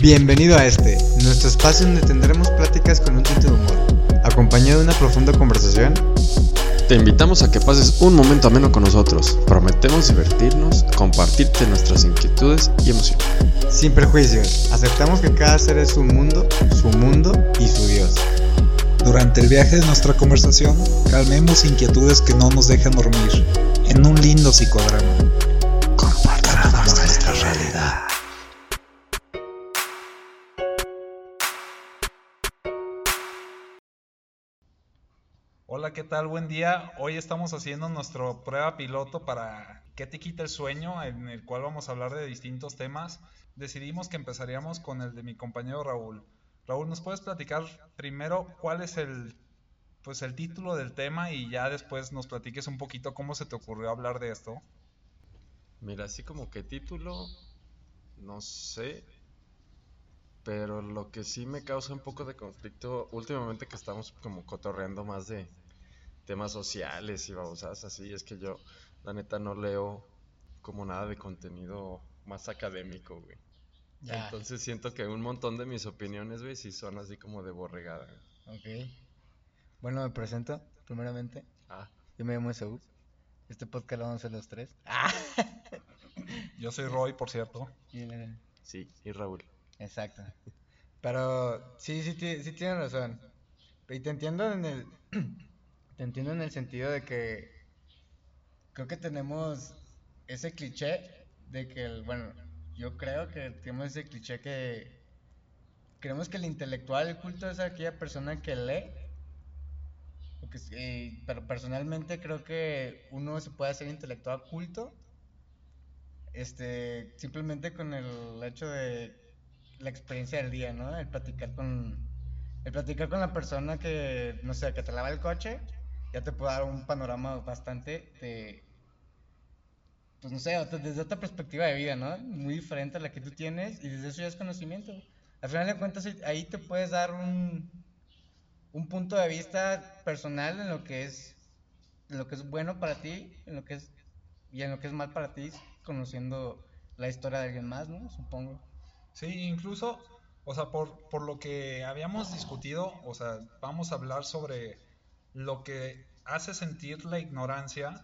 Bienvenido a este, nuestro espacio donde tendremos pláticas con un tinte de humor, acompañado de una profunda conversación. Te invitamos a que pases un momento ameno con nosotros. Prometemos divertirnos, compartirte nuestras inquietudes y emociones. Sin prejuicios, aceptamos que cada ser es su mundo, su mundo y su Dios. Durante el viaje de nuestra conversación, calmemos inquietudes que no nos dejan dormir, en un lindo psicodrama. Hola, ¿qué tal? Buen día. Hoy estamos haciendo nuestro prueba piloto para ¿Qué te quita el sueño? en el cual vamos a hablar de distintos temas. Decidimos que empezaríamos con el de mi compañero Raúl. Raúl, ¿nos puedes platicar primero cuál es el pues el título del tema y ya después nos platiques un poquito cómo se te ocurrió hablar de esto? Mira, así como que título no sé, pero lo que sí me causa un poco de conflicto últimamente que estamos como cotorreando más de temas sociales y babosadas así, es que yo la neta no leo como nada de contenido más académico, güey. Entonces siento que un montón de mis opiniones, güey, sí son así como de borregada. Ok. Bueno, me presento, primeramente. Ah. Yo me llamo Esaú. Este podcast lo vamos a hacer los tres. Ah. Yo soy Roy, por cierto. Sí, y Raúl. Exacto. Pero sí, sí, sí, sí tienes razón. Y te entiendo en el... te entiendo en el sentido de que... Creo que tenemos ese cliché de que, el, bueno, yo creo que tenemos ese cliché que creemos que el intelectual, el culto es aquella persona que lee. Pero personalmente creo que uno se puede hacer intelectual culto este simplemente con el hecho de la experiencia del día, ¿no? El platicar con el platicar con la persona que no sé, que te lava el coche, ya te puede dar un panorama bastante de pues no sé, desde otra perspectiva de vida, ¿no? Muy diferente a la que tú tienes y desde eso ya es conocimiento. Al final de cuentas ahí te puedes dar un, un punto de vista personal en lo que es en lo que es bueno para ti, en lo que es y en lo que es mal para ti, conociendo la historia de alguien más, ¿no? Supongo. Sí, incluso, o sea, por, por lo que habíamos discutido, o sea, vamos a hablar sobre lo que hace sentir la ignorancia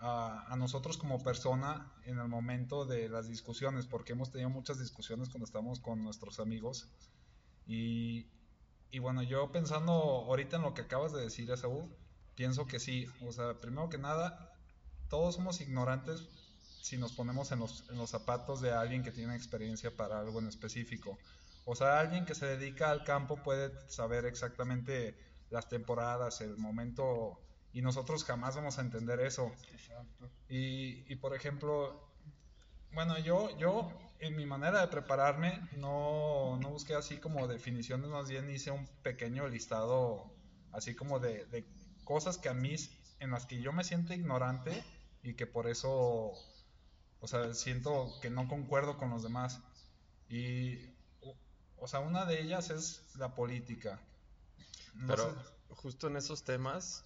a, nosotros como persona en el momento de las discusiones, porque hemos tenido muchas discusiones cuando estamos con nuestros amigos. Y, y bueno, yo pensando ahorita en lo que acabas de decir, Esaú, pienso que sí. O sea, primero que nada, todos somos ignorantes si nos ponemos en los, en los zapatos de alguien que tiene experiencia para algo en específico. O sea, alguien que se dedica al campo puede saber exactamente las temporadas, el momento y nosotros jamás vamos a entender eso. Y, y por ejemplo, bueno, yo, yo en mi manera de prepararme no, no busqué así como definiciones, más bien hice un pequeño listado así como de, de cosas que a mí, en las que yo me siento ignorante y que por eso, o sea, siento que no concuerdo con los demás. Y, o sea, una de ellas es la política. Pero justo en esos temas,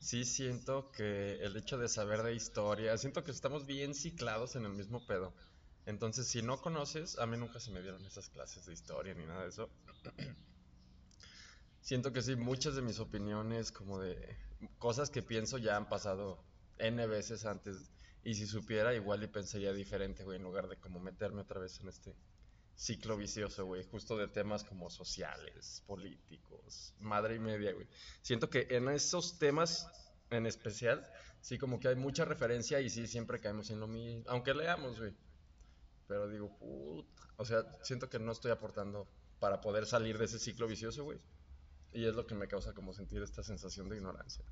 sí siento que el hecho de saber de historia, siento que estamos bien ciclados en el mismo pedo. Entonces, si no conoces, a mí nunca se me dieron esas clases de historia ni nada de eso. siento que sí, muchas de mis opiniones, como de cosas que pienso, ya han pasado N veces antes. Y si supiera, igual y pensaría diferente, güey, en lugar de como meterme otra vez en este ciclo vicioso, güey, justo de temas como sociales, políticos, madre y media, güey. Siento que en esos temas en especial, sí como que hay mucha referencia y sí siempre caemos en lo mismo, aunque leamos, güey. Pero digo, puta, o sea, siento que no estoy aportando para poder salir de ese ciclo vicioso, güey. Y es lo que me causa como sentir esta sensación de ignorancia.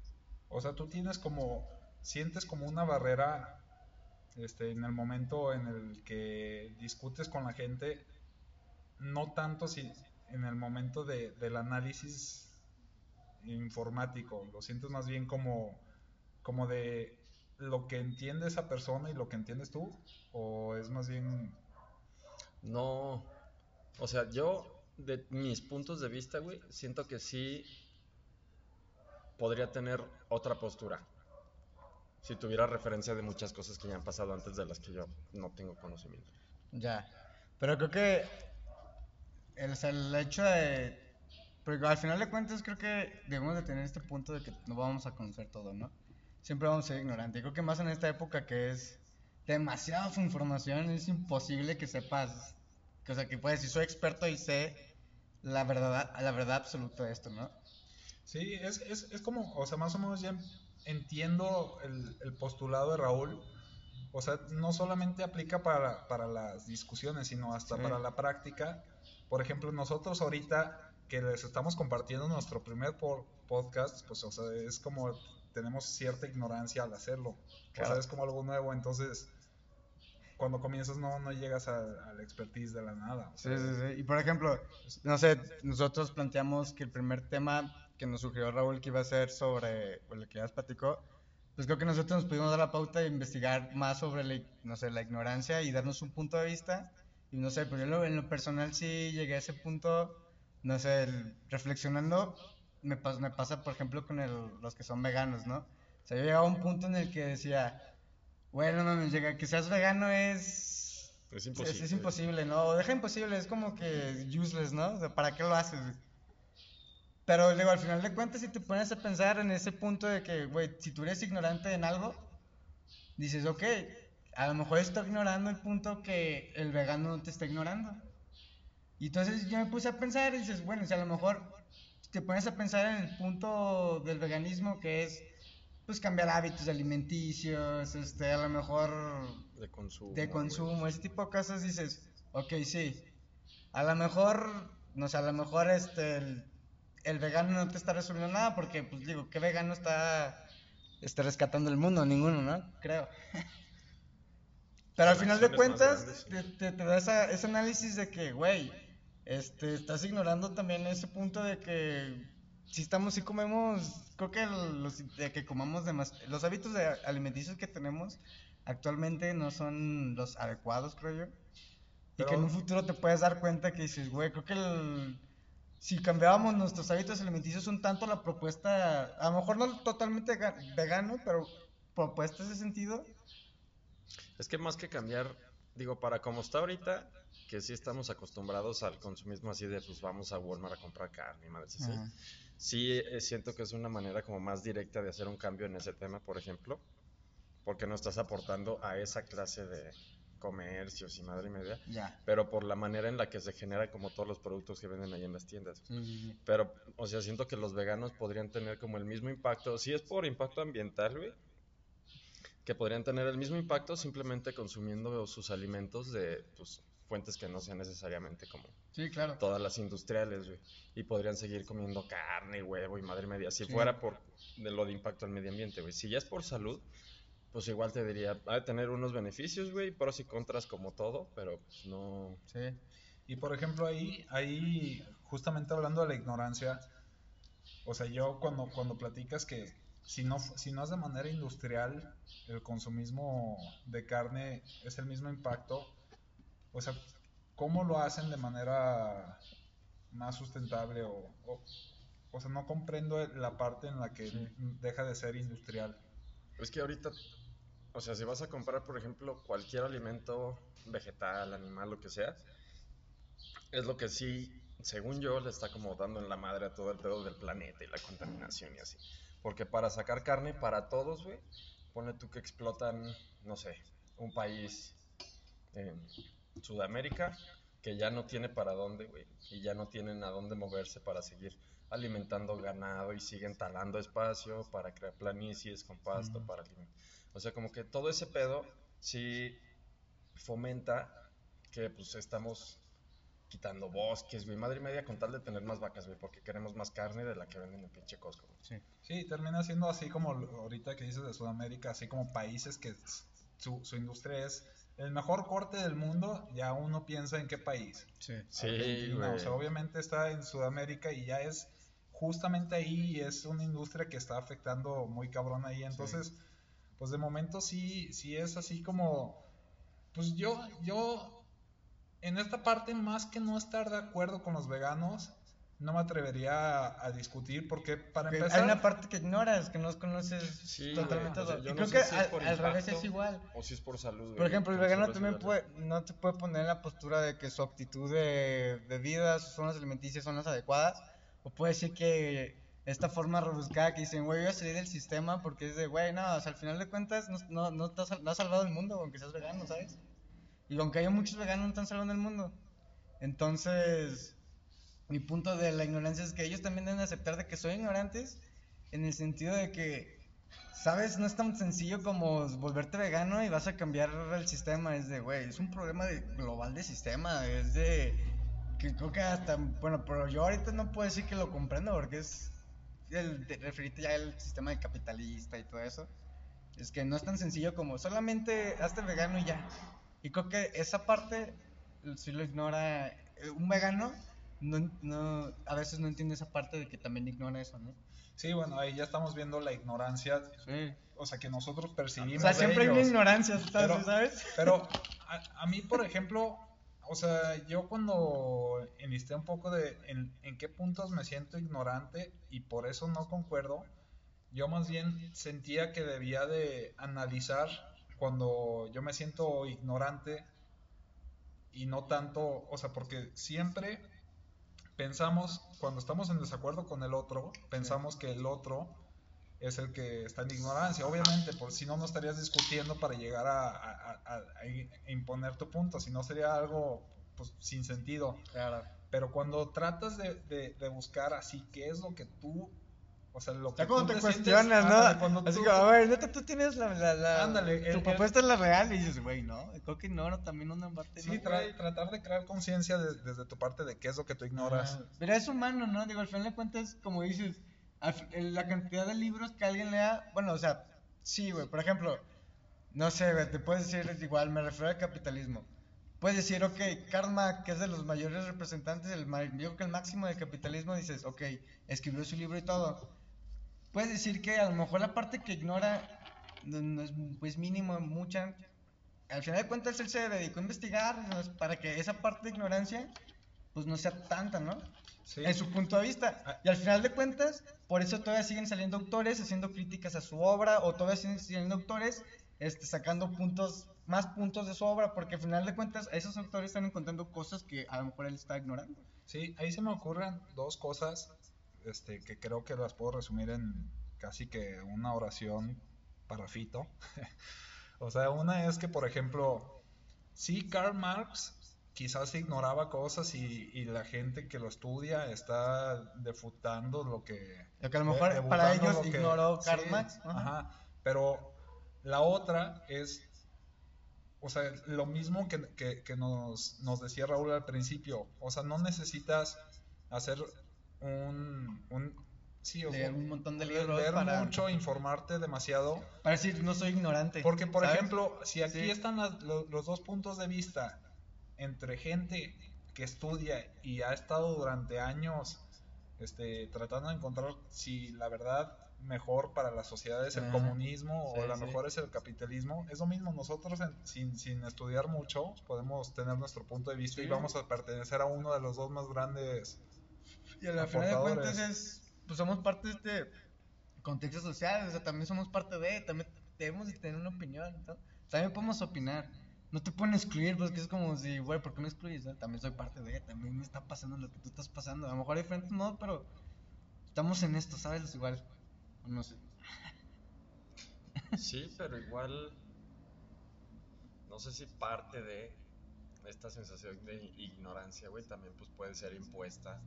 O sea, tú tienes como, sientes como una barrera este, en el momento en el que discutes con la gente no tanto si en el momento de, del análisis informático, lo sientes más bien como, como de lo que entiende esa persona y lo que entiendes tú, o es más bien... No, o sea, yo de mis puntos de vista, güey, siento que sí podría tener otra postura. Si tuviera referencia de muchas cosas que ya han pasado antes de las que yo no tengo conocimiento. Ya, pero creo que el, el hecho de... Porque al final de cuentas creo que debemos de tener este punto de que no vamos a conocer todo, ¿no? Siempre vamos a ser ignorantes. Creo que más en esta época que es demasiada información, es imposible que sepas, que, o sea, que puedes decir, soy experto y sé la verdad, la verdad absoluta de esto, ¿no? Sí, es, es, es como, o sea, más o menos ya entiendo el, el postulado de Raúl. O sea, no solamente aplica para, para las discusiones, sino hasta Sí. para la práctica. Por ejemplo, nosotros ahorita que les estamos compartiendo nuestro primer po- podcast, pues, o sea, es como tenemos cierta ignorancia al hacerlo. O sea, es como algo nuevo, entonces cuando comienzas no, no llegas a, a la expertise de la nada. o Sí, sea, sí, sí. Y por ejemplo, no sé, nosotros planteamos que el primer tema que nos sugirió Raúl que iba a ser sobre pues, lo que ya platicó, pues creo que nosotros nos pudimos dar la pauta de investigar más sobre la, no sé, la ignorancia y darnos un punto de vista. Y no sé, pero yo en lo, en lo personal sí llegué a ese punto, no sé, el- reflexionando, me, pas- me pasa por ejemplo con el- los que son veganos, ¿no? O sea, yo llegaba a un punto en el que decía, bueno, no llega, que seas vegano es... Es Es, imposible. es imposible, ¿no? O deja imposible, es como que useless, ¿no? O sea, ¿para qué lo haces? Pero luego, al final de cuentas, si te pones a pensar en ese punto de que, güey, si tú eres ignorante en algo, dices, ok, a lo mejor estoy ignorando el punto que el vegano no te está ignorando. Y entonces yo me puse a pensar y dices, bueno, si a lo mejor te pones a pensar en el punto del veganismo que es, pues, cambiar hábitos alimenticios, este, a lo mejor De consumo. de consumo, ese tipo de cosas, dices, ok, sí, a lo mejor, no sé, a lo mejor este, el, el vegano no te está resolviendo nada, porque, pues digo, ¿qué vegano está, está rescatando el mundo? Ninguno, ¿no? Creo. Pero al final de cuentas, grandes, te, te- te da esa- ese análisis de que, güey, este, estás ignorando también ese punto de que si estamos, si comemos, creo que los, de que comamos demás, los hábitos de alimenticios que tenemos actualmente no son los adecuados, creo yo. Y que en un futuro te puedes dar cuenta que dices, güey, creo que el- si cambiábamos nuestros hábitos alimenticios un tanto la propuesta, a lo mejor no totalmente ga- vegano, pero propuesta ese sentido, Es que más que cambiar, digo, para como está ahorita, que sí estamos acostumbrados al consumismo así de, pues vamos a Walmart a comprar carne así. Ajá. Sí, eh, siento que es una manera como más directa de hacer un cambio en ese tema, por ejemplo, porque no estás aportando a esa clase de comercios y madre y media, pero por la manera en la que se genera como todos los productos que venden ahí en las tiendas. Pero, o sea, siento que los veganos podrían tener como el mismo impacto, si es por impacto ambiental, güey, que podrían tener el mismo impacto simplemente consumiendo sus alimentos de pues, fuentes que no sean necesariamente como Sí, claro. todas las industriales, güey. Y podrían seguir comiendo carne, huevo y madre media. Si Sí. fuera por de lo de impacto al medio ambiente, güey. Si ya es por salud, pues igual te diría, ha de tener unos beneficios, güey, pros y contras como todo, pero pues no... Sí. Y por ejemplo, ahí, ahí, justamente hablando de la ignorancia, o sea, yo cuando, cuando platicas que si no, si no es de manera industrial, el consumismo de carne es el mismo impacto, o sea, ¿cómo lo hacen de manera más sustentable? O, o, o sea, no comprendo la parte en la que Sí. deja de ser industrial. Es que ahorita, o sea, si vas a comprar, por ejemplo, cualquier alimento vegetal, animal, lo que sea, es lo que sí, según yo, le está como dando en la madre a todo el pedo del planeta y la contaminación y así. Porque para sacar carne para todos, güey, pone tú que explotan, no sé, un país en Sudamérica que ya no tiene para dónde, güey, y ya no tienen a dónde moverse para seguir alimentando ganado y siguen talando espacio para crear planicies con pasto, para alimentar. O sea, como que todo ese pedo sí fomenta que pues estamos quitando bosques, güey, madre y media con tal de tener más vacas, güey, porque queremos más carne de la que venden en pinche Costco. güey. Sí. Sí, termina siendo así como ahorita que dices de Sudamérica, así como países que su industria es el mejor corte del mundo, ya uno piensa en qué país. Sí. Sí, o sea, obviamente está en Sudamérica y ya es justamente ahí y es una industria que está afectando muy cabrón ahí. Entonces, pues de momento sí, sí es así como, pues yo, yo, en esta parte más que no estar de acuerdo con los veganos, no me atrevería a, a discutir porque para Que empezar... Hay una parte que ignoras, que no conoces Sí, totalmente. güey, o sea, todo. yo y no creo sé que si al, al revés impacto es igual. O si es por salud, Por ejemplo, el vegano también puede, no te puede poner en la postura de que su actitud de, de vida, sus zonas alimenticias son las adecuadas. O puede decir que esta forma rebuscada que dicen, güey, voy a salir del sistema porque es de, güey, no, o sea, al final de cuentas no, no, no, te has, no has salvado el mundo aunque seas vegano, ¿sabes? Y aunque haya muchos veganos, no están salvando el mundo. Entonces, mi punto de la ignorancia es que ellos también deben aceptar de que son ignorantes en el sentido de que, sabes, no es tan sencillo como volverte vegano y vas a cambiar el sistema. Es de, güey, es un problema de, global de sistema. Es de, que creo que hasta, bueno, pero yo ahorita no puedo decir que lo comprendo porque es el de referirte ya al sistema de capitalista y todo eso. Es que no es tan sencillo como solamente hazte vegano y ya. Y creo que esa parte si lo ignora eh, un vegano. No, no, a veces no entiende esa parte de que también ignora eso, ¿no? Sí, bueno, ahí ya estamos viendo la ignorancia, Sí. o sea, que nosotros O percibimos sea, de siempre hay una ignorancia, ¿sabes? Pero- ¿sabes? Pero a, a mí, por ejemplo, o sea, yo cuando enlisté un poco de en, en qué puntos me siento ignorante y por eso no concuerdo, yo más bien sentía que debía de analizar cuando yo me siento ignorante y no tanto, o sea, porque siempre pensamos, cuando estamos en desacuerdo con el otro, pensamos que el otro es el que está en ignorancia, obviamente, por si no, no estarías discutiendo para llegar a, a- a- a imponer tu punto, si no sería algo pues, sin sentido. Claro. Pero cuando tratas de, de- de buscar así, ¿qué es lo que tú, o sea, lo que Ya cuando te cuestionas, ¿no? Así tú- como, a ver, neta, tú tienes la. la, la- Ándale, tu el- el- propuesta es la real y dices, güey, no. Creo que ignoro también una parte. Sí, ¿no? tra- tratar de crear conciencia de- desde tu parte de qué es lo que tú ignoras. Pero es humano, ¿no? Digo, al final de cuentas, como dices, el- la cantidad de libros que alguien lea, bueno, o sea, sí, güey, por ejemplo, no sé, güey, te puedes decir igual, me refiero al capitalismo. Puedes decir, ok, Karl Marx, que es de los mayores representantes ma- yo creo que el máximo del capitalismo, dices, ok, escribió su libro y todo. Puedes decir que a lo mejor la parte que ignora no, no es pues mínimo, mucha. Al final de cuentas, él se dedicó a investigar ¿no? para que esa parte de ignorancia pues no sea tanta, ¿no? Sí. En su punto de vista. Y al final de cuentas, por eso todavía siguen saliendo autores haciendo críticas a su obra, o todavía siguen saliendo autores este, sacando puntos, más puntos de su obra, porque al final de cuentas, esos autores están encontrando cosas que a lo mejor él está ignorando. Sí, ahí se me ocurren dos cosas este, que creo que las puedo resumir en casi que una oración para Fito. o sea, una es que, por ejemplo, sí, Karl Marx quizás ignoraba cosas y, y la gente que lo estudia está defutando lo que... Lo que a lo mejor debutando para ellos que- ignoró sí, Karl Marx. Ajá. Ajá, pero la otra es o sea, lo mismo que, que- que nos, nos decía Raúl al principio. O sea, no necesitas hacer un... un sí, o Leer un montón de leer libros para, mucho, informarte demasiado. para decir, no soy ignorante. Porque, por ¿sabes? ejemplo, si aquí Sí. están las- lo- los dos puntos de vista entre gente que estudia y ha estado durante años este, tratando de encontrar si la verdad mejor para la sociedad es el comunismo Sí, o la sí. mejor es el capitalismo, es lo mismo. Nosotros, en- sin, sin estudiar mucho, podemos tener nuestro punto de vista y vamos a pertenecer a uno de los dos más grandes. Y al final de cuentas es, pues somos parte de este contexto social, o sea, también somos parte de, también debemos de tener una opinión, ¿no? También podemos opinar. No te pueden excluir, porque es como si, güey, ¿por qué me excluyes? no? También soy parte de, también me está pasando lo que tú estás pasando. A lo mejor hay diferentes modos, pero estamos en esto, ¿sabes? Igual, no sé. Sí, pero igual no sé si parte de esta sensación de ignorancia, güey, también pues puede ser impuesta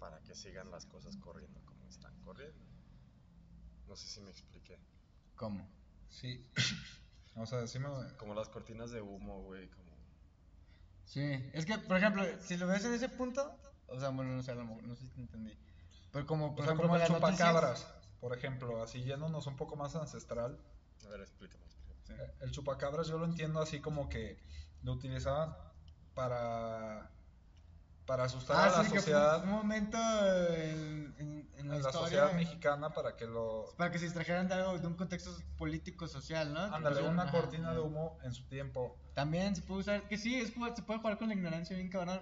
para que sigan las cosas corriendo como están corriendo. No sé si me expliqué. ¿Cómo? Sí. O sea, sí me... Como las cortinas de humo, güey, como Sí, es que, por ejemplo, si lo ves en ese punto, o sea, bueno, no sé, a lo mejor, no sé si te entendí. Pero como, por O sea, ejemplo, como las noticias- chupacabras, por ejemplo, así yéndonos un poco más ancestral. a ver, explícame, explícame. El chupacabras yo lo entiendo así como que lo utilizaban para para asustar Ah, a la sí, que fue sociedad, un momento en, en- en la, historia sociedad mexicana para que lo para que se distrajeran de algo, de un contexto político social, ¿no? Ándale una ajá, cortina ajá. de humo en su tiempo. También se puede usar, que sí, es, se puede jugar con la ignorancia bien cabrón.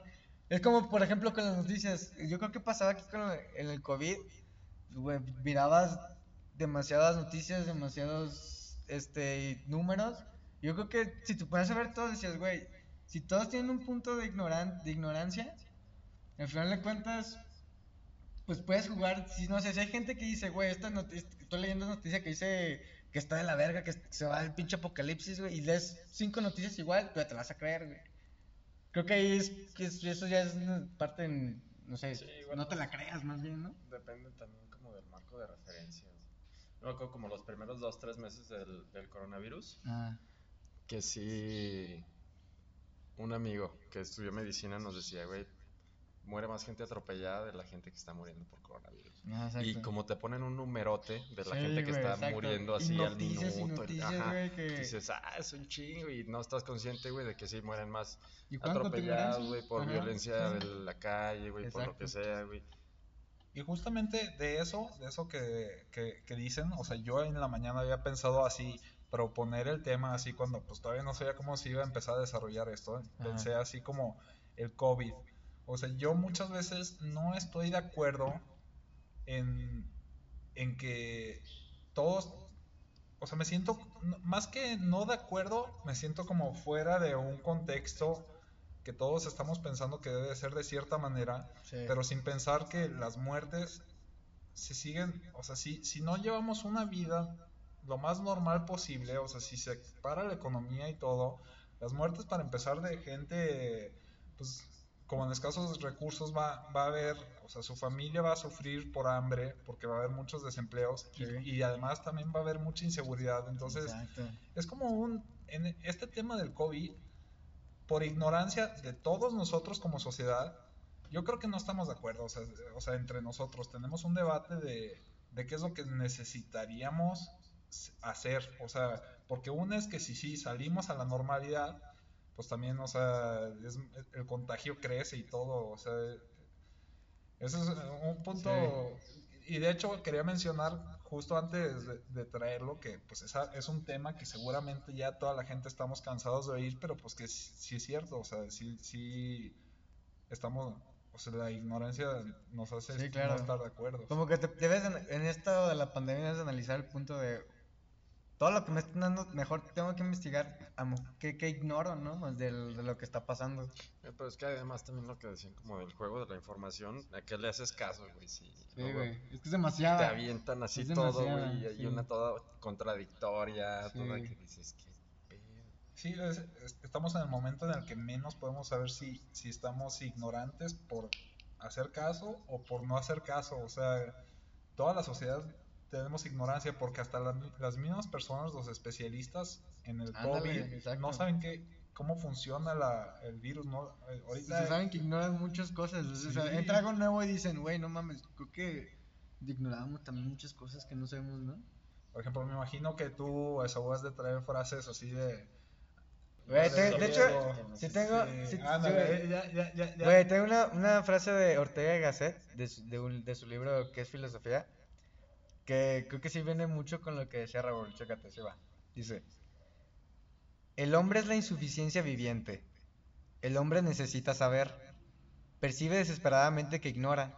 Es como, por ejemplo, con las noticias. Yo creo que pasaba aquí con el- en el COVID. güey, mirabas demasiadas noticias, demasiados este, números. Yo creo que si tú pones a ver todo, decías, güey, si todos tienen un punto de, ignoran de ignorancia, al final de cuentas, pues puedes jugar. Si no sé, si hay gente que dice, güey, esta noticia, estoy leyendo noticia que dice que está de la verga, que se va el pinche apocalipsis, güey, y lees cinco noticias igual, tú ya te vas a creer, güey. Creo que ahí es, que es- eso ya es una parte, en, no sé, Sí, bueno. no te la creas más bien, ¿no? Depende también como del marco de referencias. Acuerdo como los primeros dos, tres meses del, del coronavirus, Ah, que sí, un amigo que estudió medicina nos decía, güey, muere más gente atropellada de la gente que está muriendo por coronavirus. ah, exacto. Y como te ponen un numerote de la Sí, gente que güey, está exacto. muriendo Y así noticias y al minuto, noticias, ajá, güey, que- dices, ah, es un chingo y no estás consciente, güey, de que sí mueren más ¿Y atropellados, güey, por Ajá, violencia sí. de la calle, güey, por lo que sea, güey. Y justamente de eso, de eso que, que, que dicen, o sea, yo en la mañana había pensado así, proponer el tema así cuando pues todavía no sabía cómo se iba a empezar a desarrollar esto. ¿eh? Ajá. Pensé así como el COVID. O sea, yo muchas veces no estoy de acuerdo en, en que todos, o sea, me siento, más que no de acuerdo, me siento como fuera de un contexto que todos estamos pensando que debe ser de cierta manera Sí. pero sin pensar que las muertes se siguen, o sea, si, si no llevamos una vida lo más normal posible, o sea, si se para la economía y todo, las muertes para empezar de gente, pues como en escasos recursos va, va a haber, o sea, su familia va a sufrir por hambre, porque va a haber muchos desempleos y- Sí. y, además también va a haber mucha inseguridad, entonces Exacto. es como un, en este tema del COVID, por ignorancia de todos nosotros como sociedad, yo creo que no estamos de acuerdo, o sea, o sea, entre nosotros tenemos un debate de, de qué es lo que necesitaríamos hacer, o sea, porque una es que si sí salimos a la normalidad, pues también, o sea, es- el contagio crece y todo, o sea, ese es un punto, y de hecho quería mencionar justo antes de, de traerlo que pues esa es un tema que seguramente ya toda la gente estamos cansados de oír, pero pues que sí, sí es cierto, o sea, sí, sí estamos, o sea, la ignorancia nos hace Sí, claro. no estar de acuerdo. Como que te debes, de- en esto de la pandemia, debes de analizar el punto de todo lo que me están dando, mejor tengo que investigar qué, qué ignoro, ¿no? Más del- de lo que está pasando. Eh, Pero es que además también lo que decían como del juego de la información, ¿a qué le haces caso, güey? Si luego es que es demasiado. te avientan así Es todo, güey, y hay sí. una toda contradictoria, Sí. toda que dices, pedo. Sí, es- es- estamos en el momento en el que menos podemos saber si, si estamos ignorantes por hacer caso o por no hacer caso. O sea, toda la sociedad tenemos ignorancia porque hasta la- las mismas personas, los especialistas en el Ándale, COVID, exacto. no saben qué, cómo funciona la, el virus. ¿no? Eh, Se Ahorita, saben que ignoran muchas cosas. o sea, Sí. entra algo nuevo y dicen, güey, no mames, creo que ignorábamos también muchas cosas que no sabemos, ¿no? por ejemplo, me imagino que tú eso vas de traer frases así de... Güey, te- de hecho, sí tengo, sí, sí- sí, ándale, güey. ya, ya, ya, ya. Güey, tengo una, una frase de Ortega y Gasset, de su, de, un- de su libro que es Filosofía, que creo que sí viene mucho con lo que decía Raúl, chécate, se va. Dice, el hombre es la insuficiencia viviente, el hombre necesita saber, percibe desesperadamente que ignora.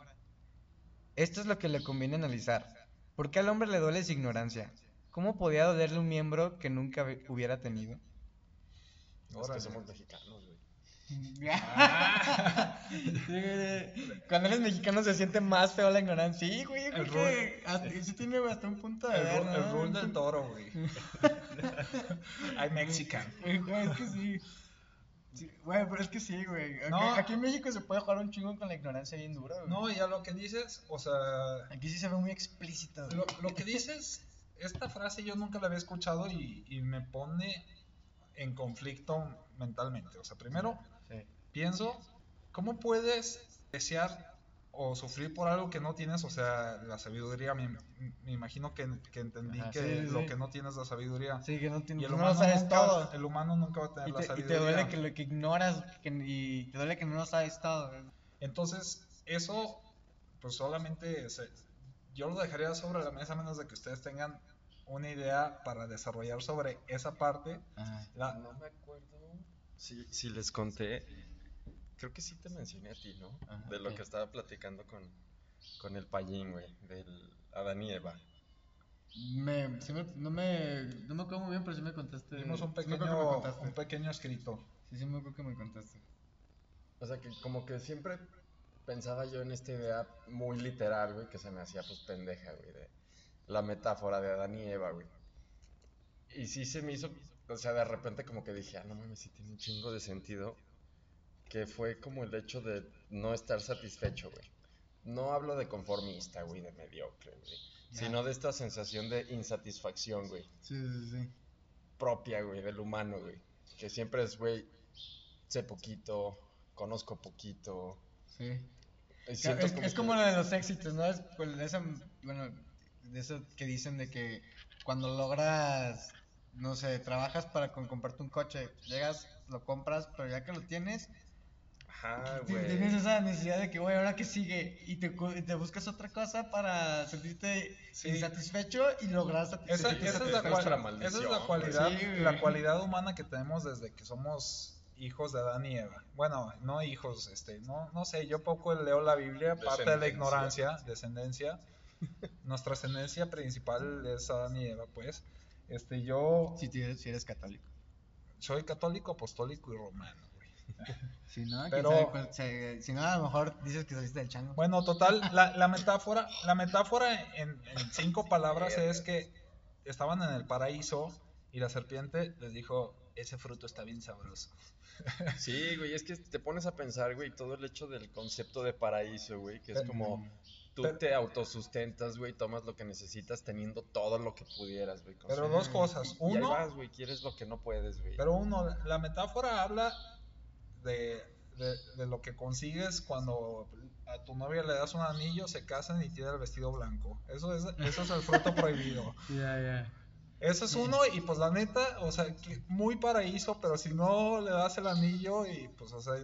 Esto es lo que le conviene analizar. ¿Por qué al hombre le duele su ignorancia? ¿Cómo podía dolerle un miembro que nunca hub- hubiera tenido? Es Órale. que somos mexicanos, güey. Cuando eres mexicano se siente más feo la ignorancia. Sí, güey, El creo que hasta- sí tiene hasta un punto de El, ver, ru- el ¿no? rule del toro, güey. I'm Mexican. Es que sí. Sí, Güey, pero es que sí, güey. Aquí- No. Aquí en México se puede jugar un chingo con la ignorancia bien dura, güey. No, y a lo que dices, o sea, Aquí sí se ve muy explícito, güey. lo, lo que dices, esta frase yo nunca la había escuchado y, y me pone en conflicto mentalmente. O sea, primero. Pienso, ¿cómo puedes desear o sufrir por algo que no tienes? O sea, la sabiduría, me, me imagino que, que entendí Ajá, que sí, lo sí. que no tienes es la sabiduría. Sí, que no, Y tienes, el no humano, lo sabes nunca, todo. el humano nunca va a tener Y la te, y te sabiduría. duele que lo que ignoras que, y te duele que no lo sabes todo. Entonces, eso, pues solamente se- yo lo dejaría sobre la mesa a menos de que ustedes tengan una idea para desarrollar sobre esa parte. La- No me acuerdo si, si les conté creo que sí te mencioné a ti, ¿no? Ajá, de lo que estaba platicando con, con el payín, güey, del Adán y Eva. Me, sí me- no, me, no me acuerdo muy bien, pero sí me contaste. Dimos un sí me pequeño, contaste. un pequeño escrito. Sí, sí me acuerdo que me contaste. O sea, que como que siempre pensaba yo en esta idea muy literal, güey, que se me hacía pues pendeja, güey, de la metáfora de Adán y Eva, güey. Y sí se me hizo, o sea, de repente como que dije, ah, no mames, sí tiene un chingo de sentido, que fue como el hecho de no estar satisfecho, güey. No hablo de conformista, güey, de mediocre, güey, sino de esta sensación de insatisfacción, güey Sí, sí, sí. propia, güey, del humano, güey. Que siempre es, güey, sé poquito, conozco poquito. Sí. Es, es como que- lo de los éxitos, ¿no? Es pues, de esa, bueno, de eso que dicen de que cuando logras, no sé, trabajas para con- comprarte un coche, llegas, lo compras, pero ya que lo tienes, Ajá, güey. tienes esa necesidad de que, güey, ahora que sigue, y te, te buscas otra cosa para sentirte Sí. insatisfecho y lograr Esa, satisfecer. esa es la, cual- esa es la cualidad, Sí, güey. la cualidad humana que tenemos desde que somos hijos de Adán y Eva. Bueno, no hijos, este, no, no sé, yo poco leo la Biblia, parte de la ignorancia, descendencia. Nuestra ascendencia principal es Adán y Eva, pues. Este, yo Si, tienes- si eres católico. soy católico, apostólico y romano. Si no, Pero- sabe cuál- se- si no, a lo mejor dices que saliste del chango. Bueno, total, la, la metáfora, la metáfora en, en cinco palabras es que estaban en el paraíso y la serpiente les dijo, ese fruto está bien sabroso. Sí, güey, es que te pones a pensar, güey, todo el hecho del concepto de paraíso, güey, que es como tú pero- te autosustentas, güey, tomas lo que necesitas teniendo todo lo que pudieras, güey. Pero dos cosas. Y ahí Uno, vas, güey, quieres lo que no puedes, güey. pero uno, la metáfora habla de, de, de lo que consigues cuando a tu novia le das un anillo, se casan y tiene el vestido blanco. Eso es, eso es el fruto prohibido. Ya, ya. Eso es uno y pues la neta, o sea, muy paraíso, pero si no le das el anillo y pues, o sea,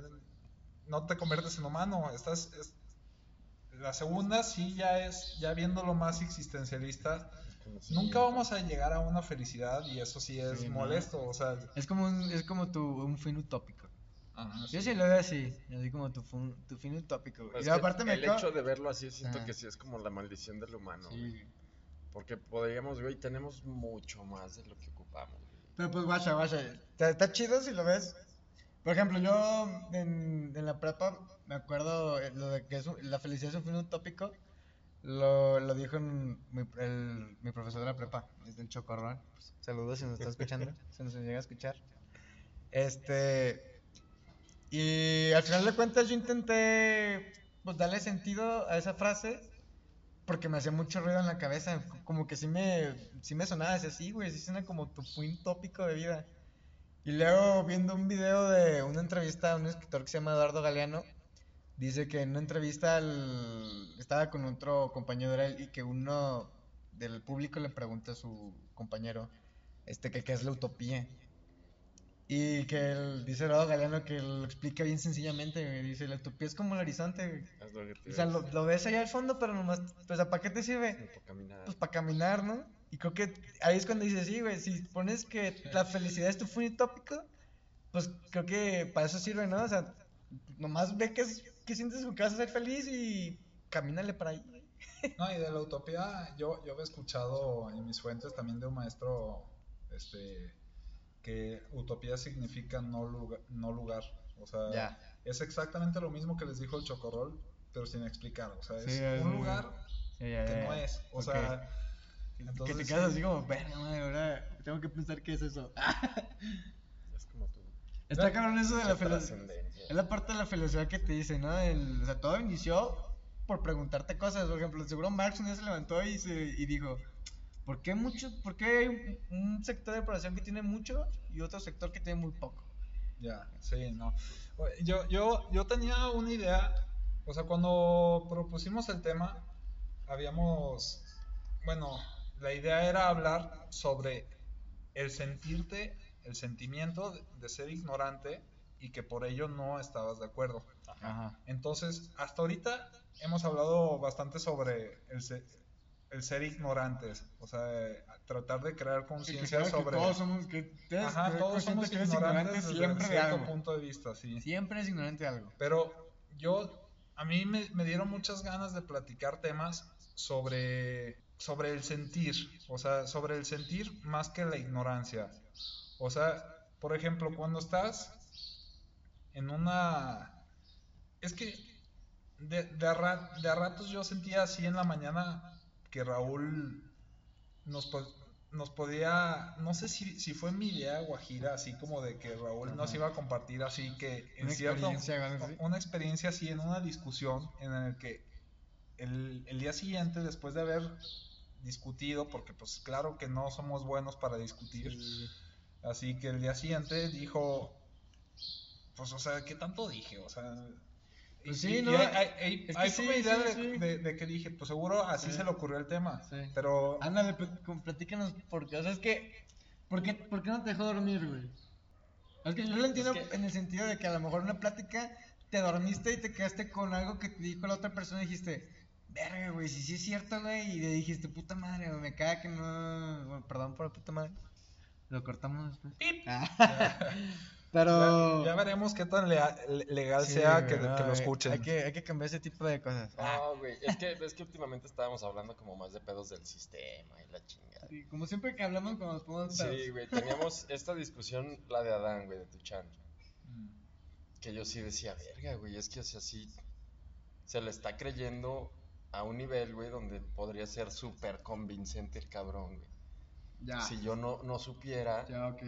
no te conviertes en humano. Estás, es- la segunda sí ya es, ya viéndolo más existencialista, nunca vamos a llegar a una felicidad y eso sí es Sí, ¿no? molesto, o sea, Es como un, es como tu, un fin utópico. Yo sí. sí lo veo así, así como tu, fun- tu fin utópico. güey. Es Y aparte me el co- hecho de verlo así siento Ajá. que sí es como la maldición del humano, Sí. güey. Porque podríamos, güey, tenemos mucho más de lo que ocupamos, güey. Pero pues guacha, guacha. Está, chido si lo ves. Por ejemplo, yo en, en la prepa me acuerdo eh, lo de que es un- la felicidad es un fin utópico. Lo, lo dijo en mi, el- mi profesor de la prepa, es del Chocorrón. Pues, saludos si nos está escuchando, si nos llega a escuchar. Este. Y al final de cuentas yo intenté pues darle sentido a esa frase porque me hacía mucho ruido en la cabeza, como que sí me, sí me sonaba, decía, sí, güey, sí suena como tu fin tópico de vida. Y luego viendo un video de una entrevista a un escritor que se llama Eduardo Galeano, dice que en una entrevista estaba con otro compañero de él y que uno del público le pregunta a su compañero este, que qué es la utopía. Y que él, dice Eduardo Galeano que lo explica bien sencillamente, güey, dice, la utopía es como el horizonte, güey. Es lo que te O sea, lo, lo ves allá al fondo, pero nomás, pues, ¿para qué te sirve? Para caminar. Pues para caminar, ¿no? Y creo que ahí es cuando dices, sí, güey, si pones que la felicidad es tu fin utópico, pues creo que para eso sirve, ¿no? O sea, nomás ve que, es- que sientes que vas a ser feliz y camínale para ahí. güey. No, y de la utopía, yo, yo había escuchado en mis fuentes también de un maestro, este, que utopía significa no lugar, no lugar. O sea, Ya. es exactamente lo mismo que les dijo el Chocorrol, pero sin explicar. O sea, es Sí, es un lugar Ya, ya, que no es. O Ok. sea, que entonces te sí. quedas así como, verga, madre, ahora tengo que pensar qué es eso. Es como tu Está cabrón eso de la trascendencia. Es la parte de la felicidad que te dice, ¿no? El- o sea, todo inició por preguntarte cosas. Por ejemplo, seguro Marx un día se levantó y, se, y dijo, ¿por qué, mucho, ¿por qué hay un, un sector de población que tiene mucho y otro sector que tiene muy poco? Ya, sí, no. Yo, yo, yo tenía una idea, o sea, cuando propusimos el tema, habíamos, bueno, la idea era hablar sobre el sentirte, el sentimiento de, ser ignorante y que por ello no estabas de acuerdo. Ajá. Entonces, hasta ahorita hemos hablado bastante sobre el, el ser ignorantes, o sea, tratar de crear conciencia que sobre... todos somos, que te Ajá, que todos somos que eres ignorantes ignorante desde siempre de algo. punto de vista, sí. Siempre es ignorante de algo. Pero yo, a mí me, me dieron muchas ganas de platicar temas sobre, sobre el sentir, o sea, sobre el sentir más que la ignorancia. O sea, por ejemplo, cuando estás en una... Es que de, de, a, ra- de a ratos yo sentía así en la mañana que Raúl nos, nos podía, no sé si, si fue mi idea guajira, así como de que Raúl nos iba a compartir así que en Una cierto, experiencia, una experiencia así en una discusión en el que el, el día siguiente, después de haber discutido, porque pues claro que no somos buenos para discutir, así que el día siguiente dijo, pues o sea, ¿qué tanto dije? O sea... Pues sí, y- ¿no? y ahí- ahí- Es que fue sí, idea sí, de, sí. de- de que dije, pues seguro así Sí. se le ocurrió el tema, Sí. pero... Ándale, platícanos, porque, o sea, es que, ¿por qué, por qué no te dejó dormir, güey? Es que yo lo entiendo que- en el sentido de que a lo mejor una plática te dormiste y te quedaste con algo que te dijo la otra persona y dijiste, verga, güey, si sí es cierto, güey, y le dijiste, puta madre, güey, me caga que no, bueno, perdón por la puta madre. Lo cortamos después. Ah. Pero... Ya, ya veremos qué tan lea- legal Sí, sea güey, que, no, que lo escuchen. Hay que, hay que cambiar ese tipo de cosas. Ah, No, güey, es que, es que últimamente estábamos hablando como más de pedos del sistema y la chingada. sí, como siempre que hablamos cuando nos ponemos pedos. Sí, güey, teníamos esta discusión, la de Adán, güey, de Tuchan. Mm. Que yo sí decía, verga, güey, es que o sea, sí se le está creyendo a un nivel, güey, donde podría ser súper convincente el cabrón, güey. Ya. Si yo no, no supiera, Ya, ok.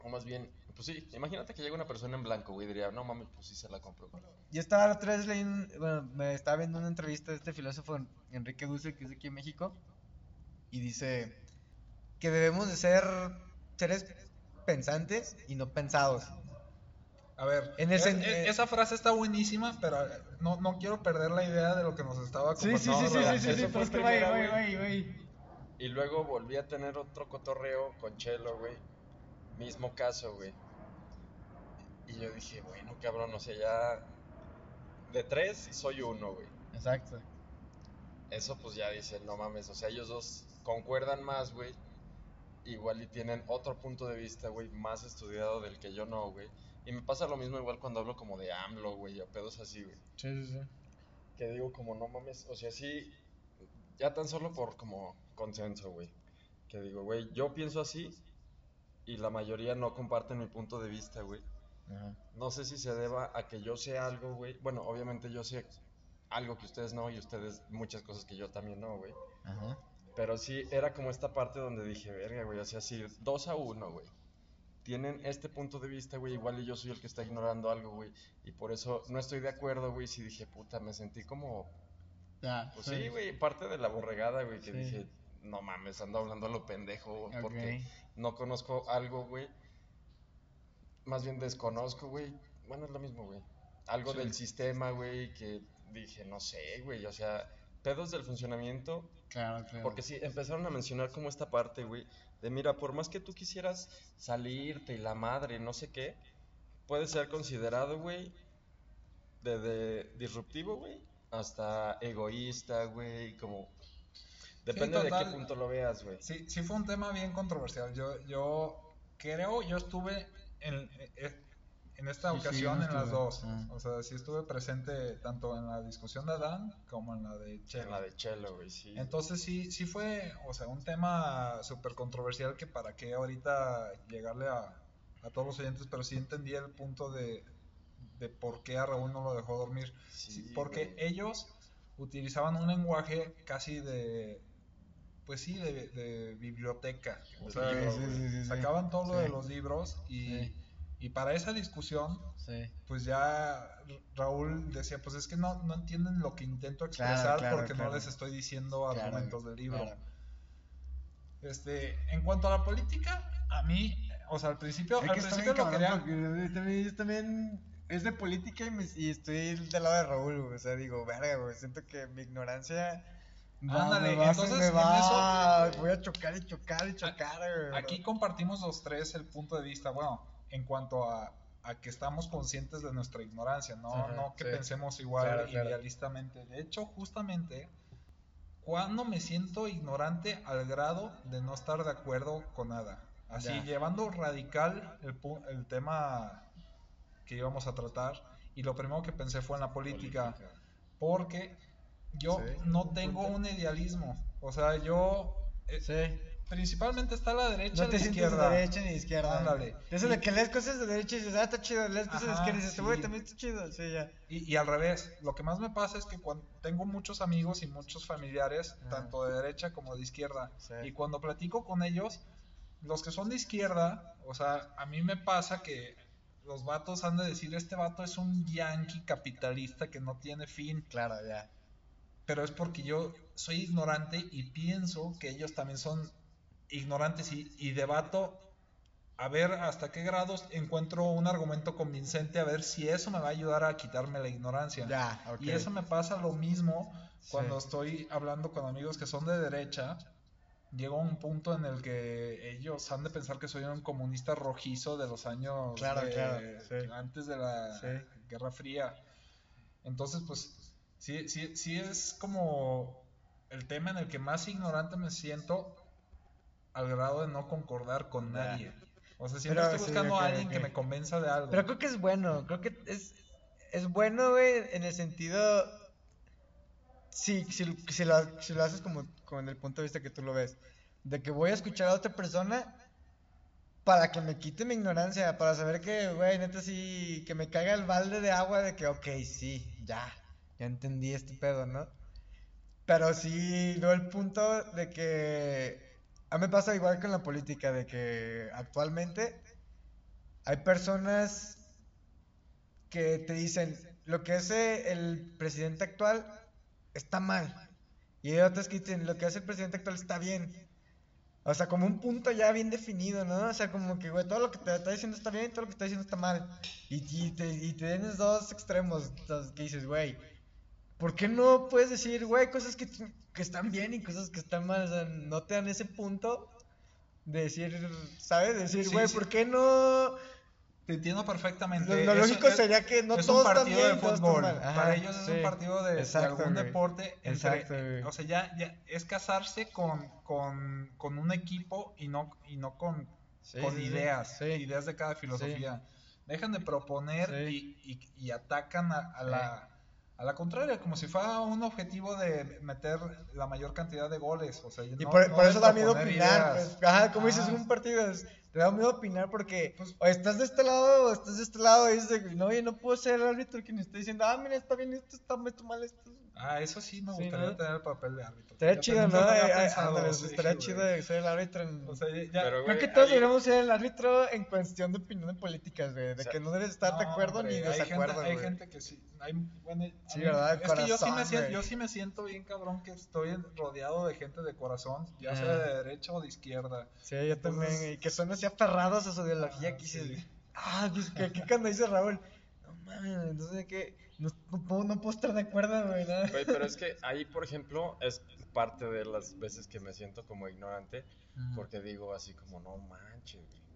o más bien, pues sí, imagínate que llega una persona en blanco, güey, diría, no mames, pues sí se la compro. güey". Yo estaba vez leyendo, bueno, me estaba viendo una entrevista de este filósofo Enrique Dussel, que es de aquí en México, y dice que debemos de ser seres pensantes y no pensados. A ver, En ese- es- es- eh, esa frase está buenísima, pero no, no quiero perder la idea de lo que nos estaba Sí, sí, sí, sí, sí, sí, sí, fue pero es que vaya, primera, vaya, güey. vaya, vaya. Y luego volví a tener otro cotorreo con Chelo, güey. Mismo caso, güey. Y yo dije, bueno, cabrón, o sea, ya de tres soy uno, güey. Exacto. Eso pues ya dice, no mames, o sea, ellos dos concuerdan más, güey. Igual y tienen otro punto de vista, güey, más estudiado del que yo no, güey. Y me pasa lo mismo igual cuando hablo como de AMLO, güey, o pedos así, güey. Sí, sí, sí. Que digo como, no mames, o sea, sí, ya tan solo por como consenso, güey. Que digo, güey, yo pienso así y la mayoría no comparten mi punto de vista, güey. Ajá. No sé si se deba a que yo sé algo, güey. Bueno, obviamente yo sé algo que ustedes no y ustedes muchas cosas que yo también no, güey. Ajá. Pero sí, era como esta parte donde dije, verga, güey, o sea, sí, dos a uno, güey. Tienen este punto de vista, güey, igual y yo soy el que está ignorando algo, güey. Y por eso no estoy de acuerdo, güey, si dije, puta, me sentí como, Ya. pues sí, güey, parte de la borregada, güey, que Sí. dije, no mames, ando hablando a lo pendejo, porque no conozco algo, güey. Más bien desconozco, güey. Bueno, es lo mismo, güey. Algo Sí. del sistema, güey, que dije, no sé, güey, o sea, pedos del funcionamiento Claro, claro. porque sí, empezaron a mencionar como esta parte, güey, de mira, por más que tú quisieras salirte y la madre, no sé qué, puede ser considerado, güey, desde disruptivo, güey, hasta egoísta, güey, como... Depende de qué punto lo veas, güey. Sí, sí fue un tema bien controversial. Yo, yo creo, yo estuve en, eh, en esta Sí, sí, ocasión en las dos. Ah. O sea, sí estuve presente tanto en la discusión de Adán como en la de Chelo. En la de Chelo, güey, sí. Entonces sí, sí fue, o sea, un tema súper controversial que para qué ahorita llegarle a, a todos los oyentes, pero sí entendí el punto de, de por qué a Raúl no lo dejó dormir. Sí, Sí, porque güey. ellos utilizaban un lenguaje casi de, pues sí, de, de biblioteca. O sea, sí, sí, sacaban todo lo de los libros y, y para esa discusión, pues ya Raúl decía, pues es que no, no entienden lo que intento expresar claro, porque claro. no les estoy diciendo argumentos del libro. Este, en cuanto a la política, a mí, o sea, al principio, Es al que principio lo cabrón, quería, también, yo también es de política y, me- y estoy del lado de Raúl. O sea, digo, verga, güey. Siento que mi ignorancia. Va- Ándale, a- entonces, me en va- eso- voy a chocar y chocar y chocar, güey. Aquí compartimos los tres el punto de vista, bueno, en cuanto a, a que estamos conscientes de nuestra ignorancia, no, Ajá, no que sí. pensemos igual Claro, claro. idealistamente. De hecho, justamente, cuando me siento ignorante al grado de no estar de acuerdo con nada. Así, Ya. llevando radical el, el tema que íbamos a tratar. Y lo primero que pensé fue en la política. Porque yo Sí, no tengo punto. un idealismo. O sea, yo... eh, Sí. Principalmente está a la derecha No y te la izquierda. de derecha ni izquierda. Ándale. Eso Y- de que lees cosas de derecha y dices, ah, está chido, lees cosas de izquierda y dices, güey, sí. también está chido. Sí, ya. Y, y al revés, lo que más me pasa es que cuando tengo muchos amigos y muchos familiares, Ajá. tanto de derecha como de izquierda, Sí. y cuando platico con ellos, los que son de izquierda, o sea, a mí me pasa que los vatos han de decir, este vato es un yankee capitalista que no tiene fin, Claro, ya. Pero es porque yo soy ignorante y pienso que ellos también son ignorantes y, y debato a ver hasta qué grados encuentro un argumento convincente, a ver si eso me va a ayudar a quitarme la ignorancia. Ya, ok. Y eso me pasa lo mismo cuando Sí. estoy hablando con amigos que son de derecha. Llega un punto en el que ellos han de pensar que soy un comunista rojizo de los años Claro, de- claro, sí. antes de la Sí. Guerra Fría. Entonces, pues, sí, sí, sí es como el tema en el que más ignorante me siento al grado de no concordar con nadie. O sea, siempre Pero estoy buscando a alguien que me convenza de algo. Pero creo que es bueno, creo que es, es bueno, güey, en el sentido... Sí, si, si, lo, si lo haces como, en el punto de vista que tú lo ves, de que voy a escuchar a otra persona para que me quite mi ignorancia, para saber que, güey, neta sí, que me caiga el balde de agua de que, ok, sí, ya, ya entendí este pedo, ¿no? Pero sí veo el punto de que a mí me pasa igual con la política, de que actualmente hay personas que te dicen lo que hace el presidente actual está mal. Y hay otras que dicen lo que hace el presidente actual está bien. O sea, como un punto ya bien definido, ¿no? O sea, como que, güey, todo lo que te está diciendo está bien, todo lo que está diciendo está mal. Y, y te, y te tienes dos extremos que dices, güey, ¿por qué no puedes decir, güey, cosas que, que están bien y cosas que están mal? O sea, no te dan ese punto de decir, ¿sabes? Decir, Sí, güey, sí. ¿por qué no...? Te entiendo perfectamente. Lo, lógico es- sería que no es todos un están partido de fútbol. Ajá, Para ellos es un partido de, de Exacto, algún güey. deporte. entre- Exacto, güey. o sea, ya, ya es casarse con, con, con un equipo y no, y no con, ideas, ideas de cada filosofía. Dejan de proponer y- y atacan a, a la, a la contraria, como si fuera un objetivo de meter la mayor cantidad de goles. O sea, Y no- por, no por eso da miedo opinar. Pues, ajá, como dices, Ah. un partido es- te da miedo opinar porque o estás de este lado o estás de este lado y dices, no, oye, no puedo ser el árbitro quien está diciendo, ah, mira, está bien esto, está esto mal esto. Ah, eso sí me Sí, gustaría ¿no? tener el papel de árbitro. Estaría chido, ¿no? Eh, eh, pensado, ándale, sí, estaría chido de ser el árbitro en... O sea, ya- Creo que todos deberíamos ser el árbitro en cuestión de opinión de políticas, güey. De O sea, que no debes estar de acuerdo hombre, ni hay desacuerdo, gente, hay gente que sí. Hay, bueno, a Sí, mí- ¿verdad? Es que yo sí, me siento, yo sí me siento bien cabrón que estoy rodeado de gente de corazón, ya sea Ajá. de derecha o de izquierda. Sí, yo también. Y que son así aferrados a su ideología. Ah, que dices, ah, que, que, que cuando dice Raúl, no mames, entonces que no, no puedo, no puedo estar de acuerdo, güey. ¿no? Güey, pero es que ahí, por ejemplo, es parte de las veces que me siento como ignorante, porque digo así como, no manches, güey.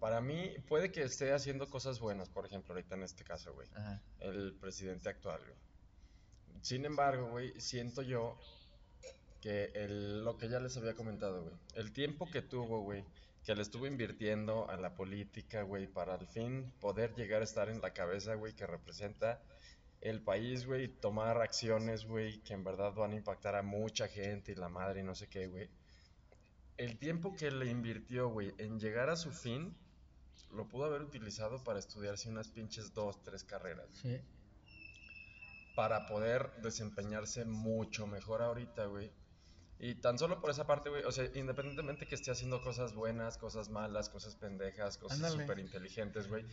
Para mí, puede que esté haciendo cosas buenas, por ejemplo, ahorita en este caso, güey, Ajá. el presidente actual, güey. Sin embargo, güey, siento yo que el, lo que ya les había comentado, güey, el tiempo que tuvo, güey, que le estuvo invirtiendo a la política, güey, para al fin poder llegar a estar en la cabeza, güey, que representa el país, güey, y tomar acciones, güey, que en verdad van a impactar a mucha gente y la madre y no sé qué, güey. El tiempo que le invirtió, güey, en llegar a su fin, lo pudo haber utilizado para estudiarse unas pinches dos, tres carreras, Sí. para poder desempeñarse mucho mejor ahorita, güey. Y tan solo por esa parte, güey, o sea, independientemente que esté haciendo cosas buenas, cosas malas, cosas pendejas, cosas súper inteligentes, güey.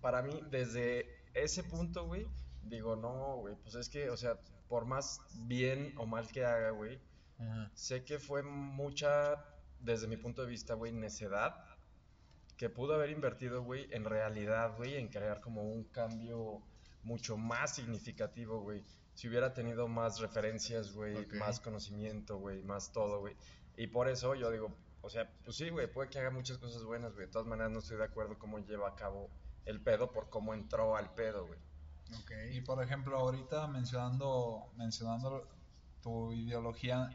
Para mí, desde ese punto, güey, digo, no, güey, pues es que, o sea, por más bien o mal que haga, güey, Ajá. sé que fue mucha, desde mi punto de vista, güey, necedad que pudo haber invertido, güey, en realidad, güey, en crear como un cambio mucho más significativo, güey. Si hubiera tenido más referencias, güey, Ok. más conocimiento, güey, más todo, güey. Y por eso yo digo, o sea, pues sí, güey, puede que haga muchas cosas buenas, güey. De todas maneras no estoy de acuerdo cómo lleva a cabo el pedo por cómo entró al pedo, güey. Y por ejemplo, ahorita mencionando, mencionando tu ideología,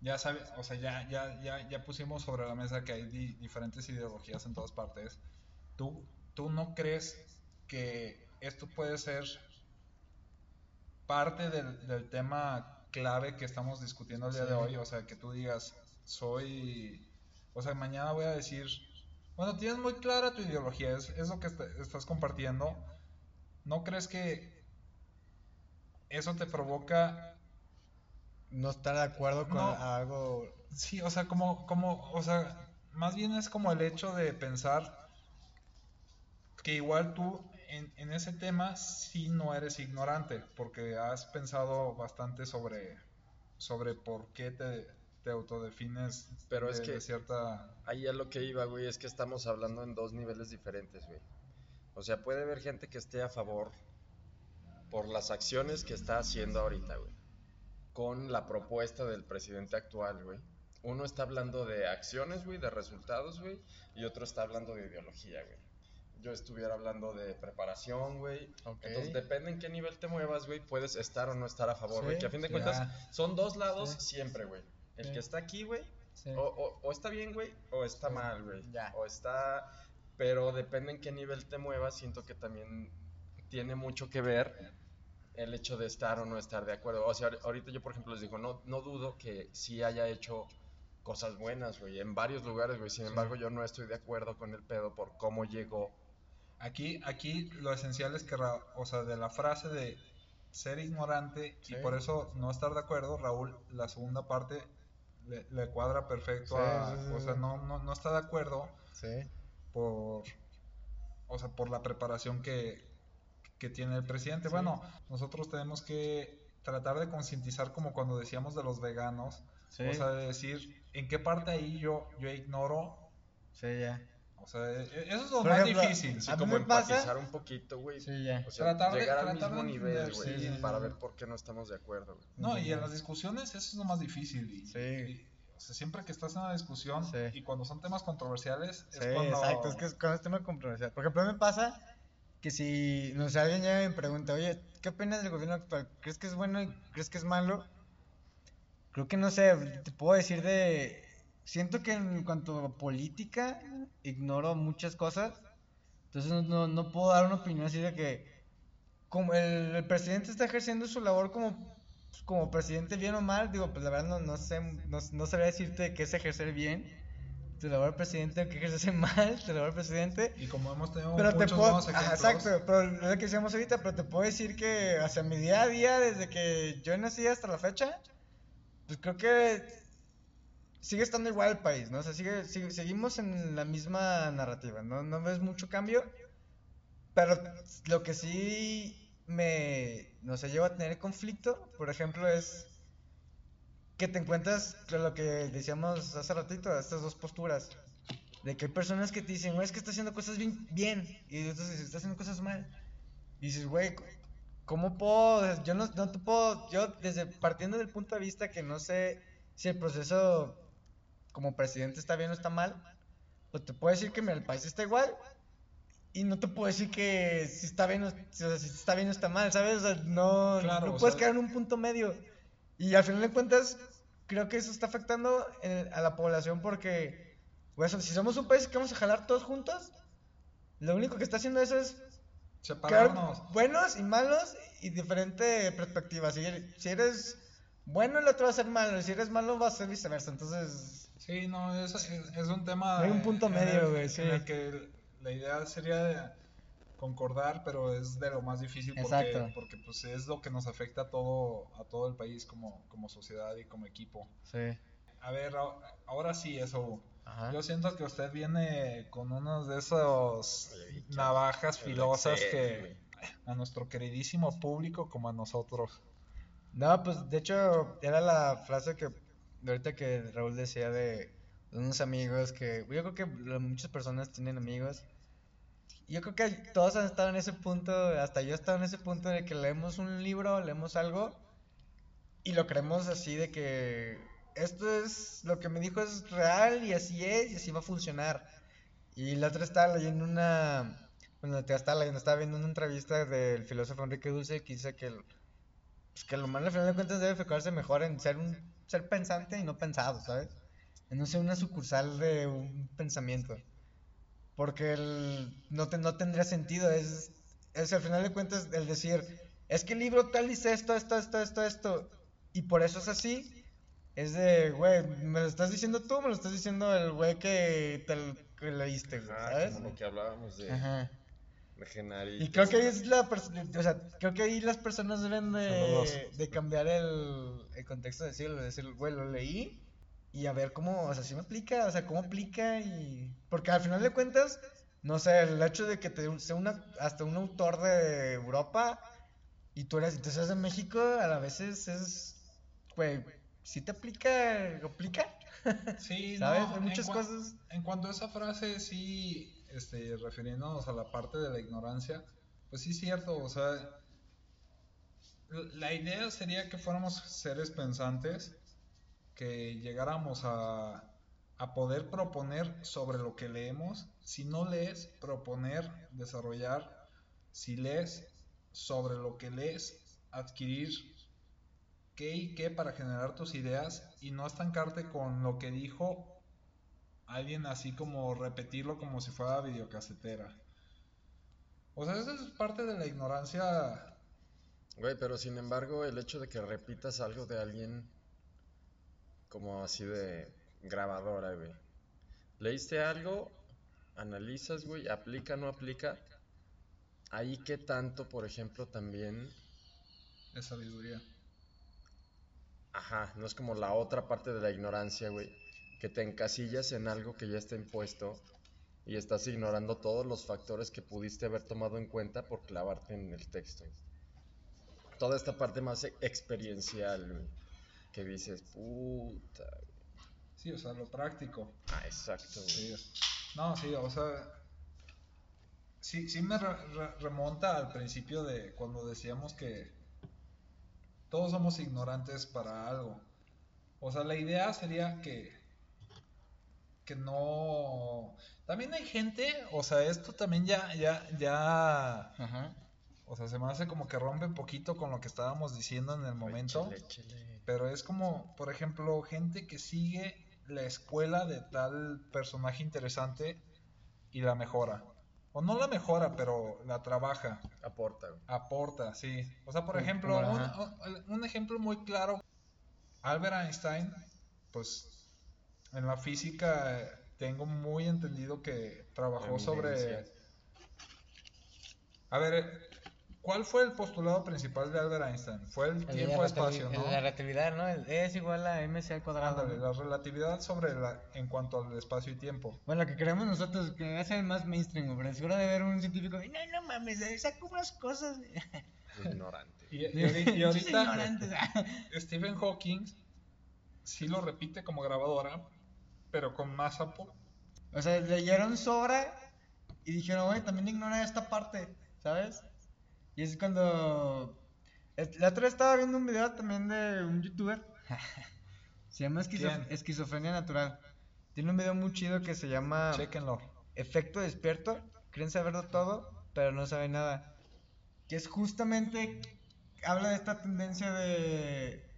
ya sabes, o sea, ya, ya, ya, ya pusimos sobre la mesa que hay di- diferentes ideologías en todas partes. ¿Tú, ¿Tú no crees que esto puede ser parte del, del tema clave que estamos discutiendo el día de hoy? O sea, que tú digas, soy, o sea, mañana voy a decir, bueno, tienes muy clara tu ideología, es, es lo que est- estás compartiendo. ¿No crees que eso te provoca No estar de acuerdo con No. algo. Sí, o sea, como, como, o sea, más bien es como el hecho de pensar que igual tú en, en ese tema sí no eres ignorante, porque has pensado bastante sobre, sobre por qué te, te autodefines Pero de, es que- de cierta... Ahí a lo que iba, güey, es que estamos hablando en dos niveles diferentes, güey. O sea, puede haber gente que esté a favor por las acciones que está haciendo ahorita, güey. Con la propuesta del presidente actual, güey. Uno está hablando de acciones, güey, de resultados, güey. Y otro está hablando de ideología, güey. Yo estuviera hablando de preparación, güey. Entonces, depende en qué nivel te muevas, güey, puedes estar o no estar a favor, Sí, güey. que a fin de sí. cuentas son dos lados Sí. siempre, güey. El Sí. que está aquí, güey, Sí. o, o- o está bien, güey, o está Sí. mal, güey. Ya. O está... Pero depende en qué nivel te muevas, siento que también tiene mucho que ver el hecho de estar o no estar de acuerdo. O sea, ahor- ahorita yo, por ejemplo, les digo, no, no dudo que sí haya hecho cosas buenas, güey, en varios lugares, güey. Sin embargo, yo no estoy de acuerdo con el pedo por cómo llegó. Aquí, aquí lo esencial es que, Ra- o sea, de la frase de ser ignorante Sí. y por eso no estar de acuerdo, Raúl, la segunda parte le, le cuadra perfecto Sí, a, sí, o sea, no, no, no está de acuerdo Sí. por, o sea, por la preparación que, que tiene el presidente. Bueno, nosotros tenemos que tratar de concientizar como cuando decíamos de los veganos, Sí. o sea, de decir en qué parte ahí yo, yo ignoro, Sí, ya. O sea, e- e- eso es lo Por más ejemplo, difícil. Sí, A mí como me pasa- empatizar un poquito, güey. Sí, ya. O sea, Tratar de- llegar al tratar mismo de nivel, entender, güey, sí, sí, para sí. ver por qué no estamos de acuerdo, güey. No, y en las discusiones eso es lo más difícil. Y, Sí. y, o sea, siempre que estás en una discusión Sí. y cuando son temas controversiales Sí, es cuando... exacto, es que es cuando es tema controversial. Por ejemplo, a mí me pasa que si, no sé, alguien ya me pregunta, oye, ¿qué opinas del gobierno actual? ¿Crees que es bueno y crees que es malo? Creo que no sé, te puedo decir de... Siento que en cuanto a política, ignoro muchas cosas. Entonces no, no, no puedo dar una opinión así de que como el, el presidente está ejerciendo su labor como, pues, como presidente bien o mal, digo, pues la verdad no, no sé, no, no sabría decirte qué es ejercer bien. Tu labor presidente, qué ejerce mal, tu labor presidente. Y como hemos tenido Pero te muchos puedo, buenos ajá, ejemplos, exacto, pero es lo que decíamos ahorita, pero te puedo decir que hacia mi día a día, desde que yo nací hasta la fecha, pues creo que sigue estando igual el país, ¿no? O sea, sigue, sigue- seguimos en la misma narrativa, ¿no? No ves mucho cambio, pero lo que sí me, no sé, lleva a tener conflicto, por ejemplo, es que te encuentras con lo que decíamos hace ratito, estas dos posturas. De que hay personas que te dicen, güey, es que está haciendo cosas bien, bien. Y entonces dices, está haciendo cosas mal. Y dices, güey, ¿cómo puedo? Yo no, no te puedo. Yo, desde partiendo del punto de vista que no sé si el proceso como presidente está bien o está mal, pues te puedo decir que mira, el país está igual. Y no te puedo decir que si está bien o, o sea, si está bien o está mal, ¿sabes? O sea, no, Claro, no puedes quedar en un punto medio. Y al final de cuentas, creo que eso está afectando en- a la población porque, pues, si somos un país que vamos a jalar todos juntos, lo único que está haciendo eso es separarnos. buenos y malos y diferente perspectiva. Si eres, si eres bueno, el otro va a ser malo. y Si eres malo, va a ser viceversa. Entonces, Sí, no, es, es, es un tema... Hay un punto medio, güey, sí. En el que la idea sería concordar, pero es de lo más difícil porque, Exacto. porque pues es lo que nos afecta a todo, a todo el país como, como sociedad y como equipo. sí. A ver, ahora sí, eso. Ajá. Yo siento que usted viene con unos de ¿qué? navajas filosas que a nuestro queridísimo público como a nosotros. No, pues de hecho era la frase que ahorita que Raúl decía de unos amigos que yo creo que lo- muchas personas tienen amigos. Yo creo que todos han estado en ese punto, hasta yo he estado en ese punto de que leemos un libro, leemos algo y lo creemos así de que esto es lo que me dijo es real y así es y así va a funcionar. Y la otra estaba leyendo una, bueno, te estaba leyendo, estaba viendo una entrevista del filósofo Enrique Dulce que dice que pues que el humano al final de cuentas debe enfocarse mejor en ser un ser pensante y no pensado, ¿sabes? En no ser una sucursal de un pensamiento. Porque el- no, te- no tendría sentido, es, es al final de cuentas el decir, es que el libro tal dice esto, esto, esto, esto, esto, y por eso es así, es de, güey, me lo estás diciendo tú, me lo estás diciendo el güey que te que leíste, ¿sabes? como lo que hablábamos de, Ajá. Y creo que ahí es la o sea, creo que ahí las personas deben de, de cambiar el, el contexto de decirlo, de decir, güey, lo leí y a ver cómo, o sea, si me aplica, o sea, cómo aplica y porque al final de cuentas, no sé, el hecho de que te sea una hasta un autor de Europa y tú eres, seas de México, a la vez es, güey, si te aplica, aplica, Sí, ¿sabes? no, Hay en muchas cua- cosas. En cuanto a esa frase, sí, este, refiriéndonos a la parte de la ignorancia, pues sí es cierto, o sea, la idea sería que fuéramos seres pensantes, que llegáramos a, a poder proponer sobre lo que leemos, si no lees, proponer, desarrollar, si lees, sobre lo que lees, adquirir qué y qué para generar tus ideas y no estancarte con lo que dijo alguien así como repetirlo como si fuera videocasetera. O sea, eso es parte de la ignorancia. Güey, pero sin embargo, el hecho de que repitas algo de alguien como así de grabadora, güey. Leíste algo, analizas, güey, aplica, no aplica. Ahí que tanto, por ejemplo, también, Es sabiduría. ajá, no es como la otra parte de la ignorancia, güey, que te encasillas en algo que ya está impuesto y estás ignorando todos los factores que pudiste haber tomado en cuenta por clavarte en el texto. Toda esta parte más experiencial, que dices, puta. güey". Sí, o sea, lo práctico. Ah, exacto. Sí. No, sí, o sea, sí, sí me re- re- remonta al principio de cuando decíamos que todos somos ignorantes para algo. O sea, la idea sería que que no también hay gente, o sea, esto también ya ya ya Ajá. o sea, se me hace como que rompe un poquito con lo que estábamos diciendo en el momento. Pero es como, por ejemplo, gente que sigue la escuela de tal personaje interesante y la mejora. O no la mejora, pero la trabaja, Aporta, aporta, sí. O sea, por ejemplo, un, un- un ejemplo muy claro, Albert Einstein, pues en la física tengo muy entendido que trabajó sobre... A ver, ¿cuál fue el postulado principal de Albert Einstein? Fue el El tiempo-espacio, ¿no? la relatividad, ¿no? El E es igual a mc al cuadrado. Ándale, ¿no? la relatividad sobre la, en cuanto al espacio y tiempo. Bueno, que creemos nosotros, que es el más mainstream, pero seguro de ver un científico, no, no mames, eh, saca unas cosas. Ignorante. Y, y ahori- y ahorita. Stephen Hawking sí lo repite como grabadora, pero con más apo. O sea, leyeron su obra y dijeron, güey, también ignora esta parte, ¿sabes? Y es cuando... La otra vez estaba viendo un video también de un youtuber. se llama. Esquizofrenia Natural. Tiene un video muy chido que se llama Chequenlo. Efecto Despierto. Creen saberlo todo, pero no saben nada. Que es justamente... Habla de esta tendencia de...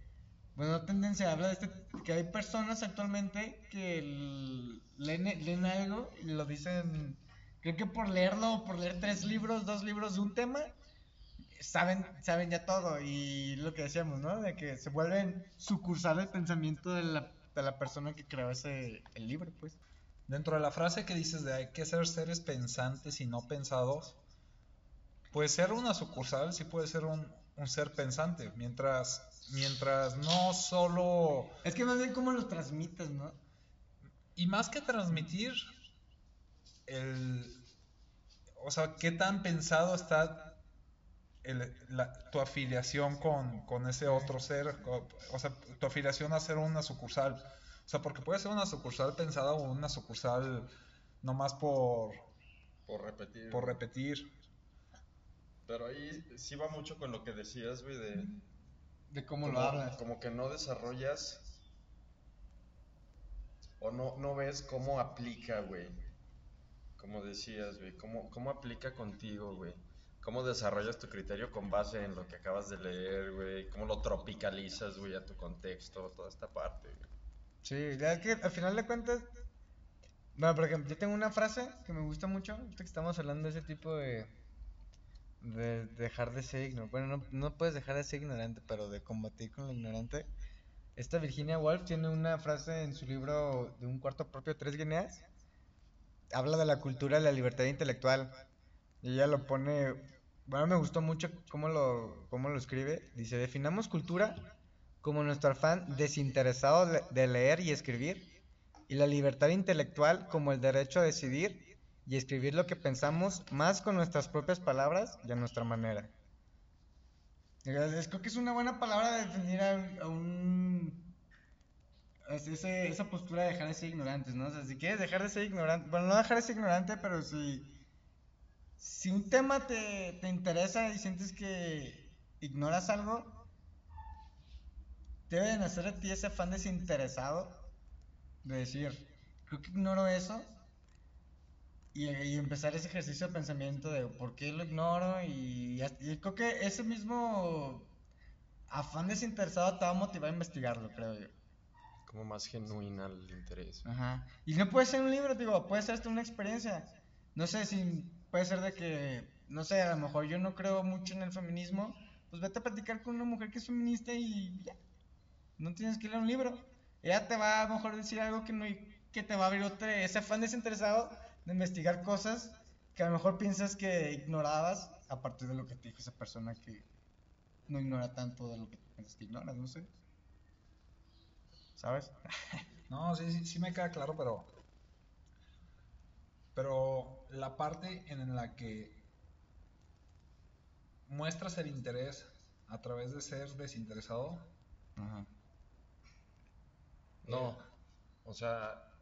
Bueno, no tendencia, habla de este, que hay personas actualmente que leen, leen algo y lo dicen, creo que por leerlo, por leer tres libros, dos libros de un tema, saben, saben ya todo. Y lo que decíamos, ¿no? De que se vuelven sucursal del pensamiento de la, de la persona que creó ese el libro, pues. Dentro de la frase que dices de hay que ser seres pensantes y no pensados, pues ser una sucursal sí puede ser un, un ser pensante, mientras, mientras no solo... Es que más bien cómo lo transmites, ¿no? Y más que transmitir, el, o sea, qué tan pensado está el- la- tu afiliación con, con ese otro ser, o, o sea, tu afiliación a ser una sucursal. O sea, porque puede ser una sucursal pensada o una sucursal nomás por, Por repetir. por repetir. Pero ahí sí va mucho con lo que decías, güey, de... De cómo como, lo hablas. como que no desarrollas o no, no ves cómo aplica, güey. Como decías, güey, cómo, cómo aplica contigo, güey. cómo desarrollas tu criterio con base en lo que acabas de leer, güey, cómo lo tropicalizas, güey, a tu contexto, toda esta parte, güey. Sí, ya que al final de cuentas. Bueno, por ejemplo, yo tengo una frase que me gusta mucho. Que estamos hablando de ese tipo de. De dejar de ser ignorante. Bueno, no, no puedes dejar de ser ignorante, pero de combatir con lo ignorante. Esta Virginia Woolf tiene una frase en su libro de un cuarto propio, Tres Guineas. Habla de la cultura de la libertad intelectual. Y ella lo pone. Bueno, me gustó mucho cómo lo, cómo lo escribe. Dice: Definamos cultura como nuestro afán desinteresado de- de leer y escribir, y la libertad intelectual como el derecho a decidir y escribir lo que pensamos más con nuestras propias palabras y a nuestra manera. Creo que es una buena palabra de definir a, a un... ese- esa postura de dejar de ser ignorantes, ¿no? O sea, si quieres dejar de ser ignorante, bueno, no dejar de ser ignorante, pero si, si un tema te, te interesa y sientes que ignoras algo, debe de nacer de ti ese afán desinteresado de decir, creo que ignoro eso y, y empezar ese ejercicio de pensamiento de por qué lo ignoro y, y creo que ese mismo afán desinteresado te va a motivar a investigarlo, creo yo. Como más genuina el interés. Ajá. Y no puede ser un libro, digo, puede ser hasta una experiencia. No sé si puede ser de que, no sé, a lo mejor yo no creo mucho en el feminismo, pues vete a platicar con una mujer que es feminista y ya. No tienes que leer un libro. Ella te va a lo mejor decir algo que no que te va a abrir otro, ese afán desinteresado de investigar cosas que a lo mejor piensas que ignorabas a partir de lo que te dijo esa persona que no ignora tanto de lo que piensas que ignoras, no sé. ¿Sabes? No, sí, sí, sí me queda claro, pero. Pero la parte en la que muestras el interés a través de ser desinteresado. Ajá. No, o sea,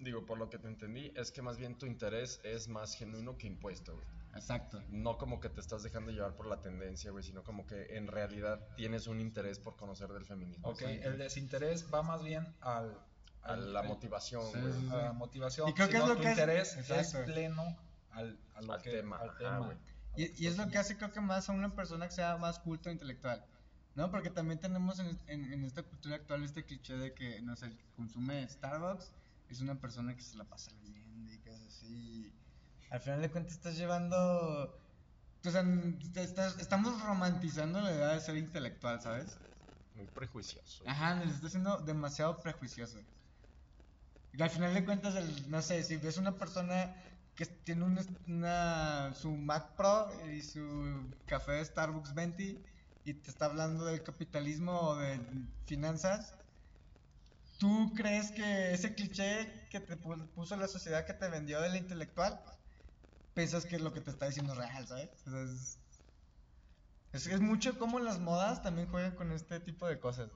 digo, por lo que te entendí, es que más bien tu interés es más genuino que impuesto, güey. Exacto. No como que te estás dejando llevar por la tendencia, güey, sino como que en realidad tienes un interés por conocer del feminismo. Ok, Sí. el desinterés va más bien al. A la motivación, Sí, güey. sí, sí. a la motivación. Y creo que es lo tu que es- interés es, exacto. pleno al, a lo Al que- tema, al tema, Y, y es lo que hace creo que más a una persona que sea más culto e intelectual. ¿No? Porque también tenemos en, en- en esta cultura actual este cliché de que, no sé, el que consume Starbucks es una persona que se la pasa leyendo y cosas así. Al final de cuentas estás llevando... O sea, estás- estamos romantizando la idea de ser intelectual, ¿sabes? Muy prejuicioso. Ajá, nos está haciendo demasiado prejuicioso. Y al final de cuentas, el- no sé, si ves una persona que tiene un, una, su Mac Pro y su café de Starbucks 20 y te está hablando del capitalismo o de finanzas, ¿tú crees que ese cliché que te pu- puso la sociedad que te vendió del intelectual, piensas que lo que te está diciendo es real, ¿sabes? O sea, es, es, es mucho como las modas también juegan con este tipo de cosas.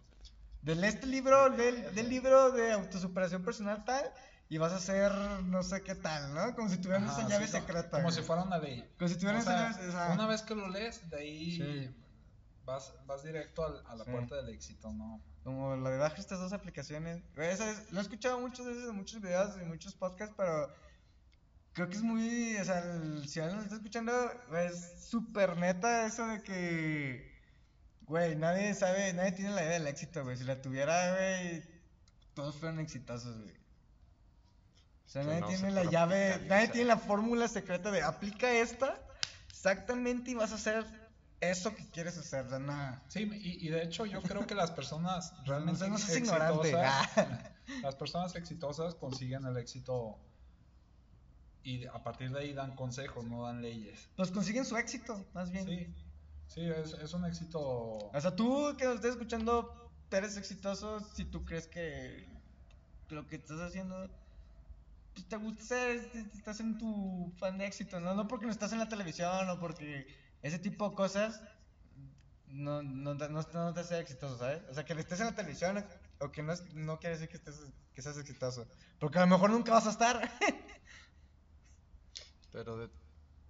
Del este libro, del, del libro de autosuperación personal tal, y vas a hacer no sé qué tal, ¿no? Como si tuvieras Ajá, esa llave sí, secreta. Como güey. si fuera una ley. Como si tuvieras O sea, esa llave- esa- Una vez que lo lees, de ahí Sí. Vas, vas directo al- a la Sí. puerta del éxito, ¿no? Como lo de bajar estas dos aplicaciones. Güey, esa es- lo he escuchado muchas veces en muchos videos y muchos podcasts, pero creo que es muy. O sea, el- si alguien lo está escuchando, es súper neta eso de que. Güey, nadie sabe, nadie tiene la idea del éxito, güey. Si la tuviera, güey, todos fueran exitosos, güey. O sea, Que nadie no tiene se la llave, nadie tiene la fórmula secreta de aplica esta exactamente y vas a hacer eso que quieres hacer. Sea, nada. Sí, y, y de hecho yo creo que las personas realmente No seas ignorante. exitosas, Ah. las personas exitosas consiguen el éxito y a partir de ahí dan consejos, no dan leyes. Pues consiguen su éxito, más bien. Sí, sí, es, es un éxito. O sea, tú que nos estés escuchando, eres exitoso si tú crees que lo que estás haciendo pues, te gusta es- estás en tu fan de éxito, ¿no? No porque no estás en la televisión o porque ese tipo de cosas no, no, te- no, no te hace exitoso, ¿sabes? O sea, que estés en la televisión o que no, es- no quiere decir que, estés, que seas exitoso. Porque a lo mejor nunca vas a estar. Pero de,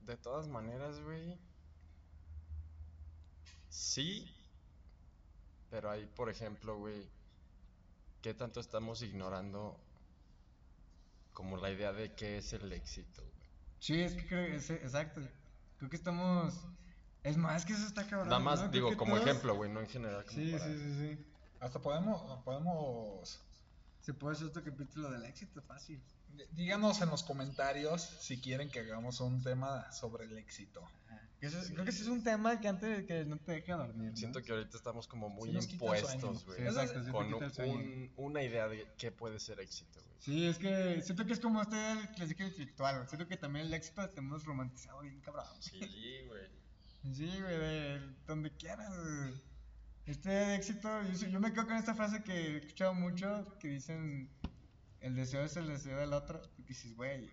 de todas maneras, güey. Sí. Pero ahí, por ejemplo, güey. ¿Qué tanto estamos ignorando como la idea de qué es el éxito, güey? sí, es que creo que es exacto. Creo que estamos. Es más que eso está cabrón. Nada más, digo, como todos- ejemplo, güey, no en general. como Sí, para- sí, sí, sí. Hasta podemos, podemos Se puede hacer otro capítulo del éxito, fácil. dí- díganos en los comentarios si quieren que hagamos un tema sobre el éxito. Que eso es- Creo que ese es un tema que antes que no te deja dormir. ¿no? Siento que ahorita estamos como muy Sí impuestos, Sí, güey. Sí con un- una idea de qué puede ser éxito, güey. Sí, es que siento que es como este les dije espiritual, güey. Siento que también el éxito lo tenemos romantizado bien cabrón. Sí, güey. Sí, güey, de donde quieras. güey. Este éxito, yo, sí- yo me quedo con esta frase que he escuchado mucho, que dicen, el deseo es el deseo del otro. Y dices, güey,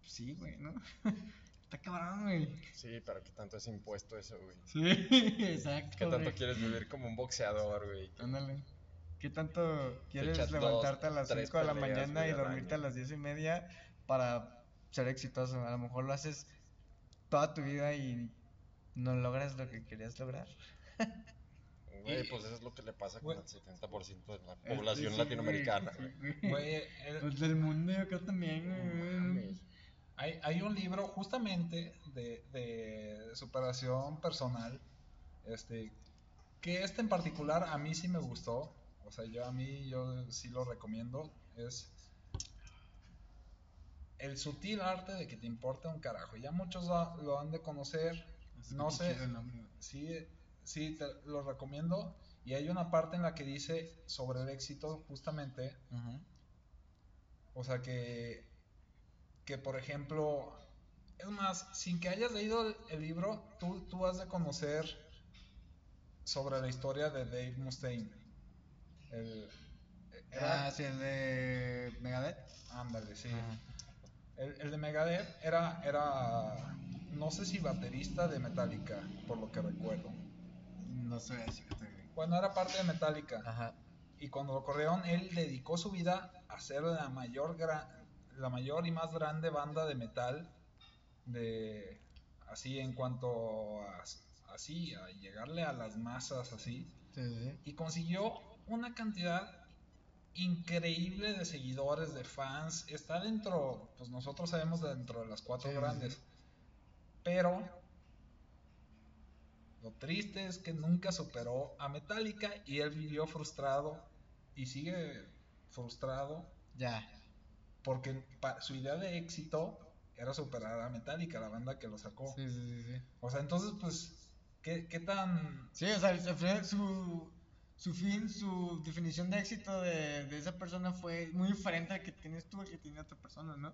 pues sí, güey, ¿no? Está cabrón, güey. Sí, pero qué tanto es impuesto eso, güey. Sí, exacto. ¿Qué tanto güey. quieres vivir como un boxeador, güey? Ándale. ¿Qué tanto quieres echas dos, levantarte a las tres 5 de la mañana güey, y dormirte a las 10 y media para ser exitoso? A lo mejor lo haces toda tu vida y no logras lo que querías lograr. Güey, pues eso es lo que le pasa con el 70% de la Este, población sí, latinoamericana, güey, güey. sí, güey. Güey, el- Pues del mundo yo creo también, güey. Hay, hay un libro justamente de, de superación personal, este, que este en particular a mí sí me gustó, o sea, yo a mí yo sí lo recomiendo, es el sutil arte de que te importe un carajo. Ya muchos lo, lo han de conocer, no sé, sí, sí, te lo recomiendo. Y hay una parte en la que dice sobre el éxito, justamente, o sea que, que por ejemplo, es más, sin que hayas leído el, el libro, tú, tú has de conocer sobre la historia de Dave Mustaine. El, era, Ah, sí, el de Megadeth. ándale, sí. El, el de Megadeth era, era, no sé si baterista de Metallica, por lo que recuerdo. No sé güey. Bueno, era parte de Metallica. Ajá. Y cuando lo corrieron, él dedicó su vida a ser la mayor, gra- la mayor y más grande banda de metal de así en cuanto a así a llegarle a las masas así Sí, sí, sí. y consiguió una cantidad increíble de seguidores, de fans. Está dentro, pues nosotros sabemos dentro de las cuatro Sí, grandes. Pero lo triste es que nunca superó a Metallica y él vivió frustrado y sigue frustrado Ya. Porque su idea de éxito era superar a Metallica, la banda que lo sacó. Sí, sí, sí, sí. O sea, entonces, pues, ¿qué, qué tan Sí, o sea, al final su, su fin, su definición de éxito de, de esa persona fue muy diferente al que tienes tú, al que tiene otra persona, ¿no?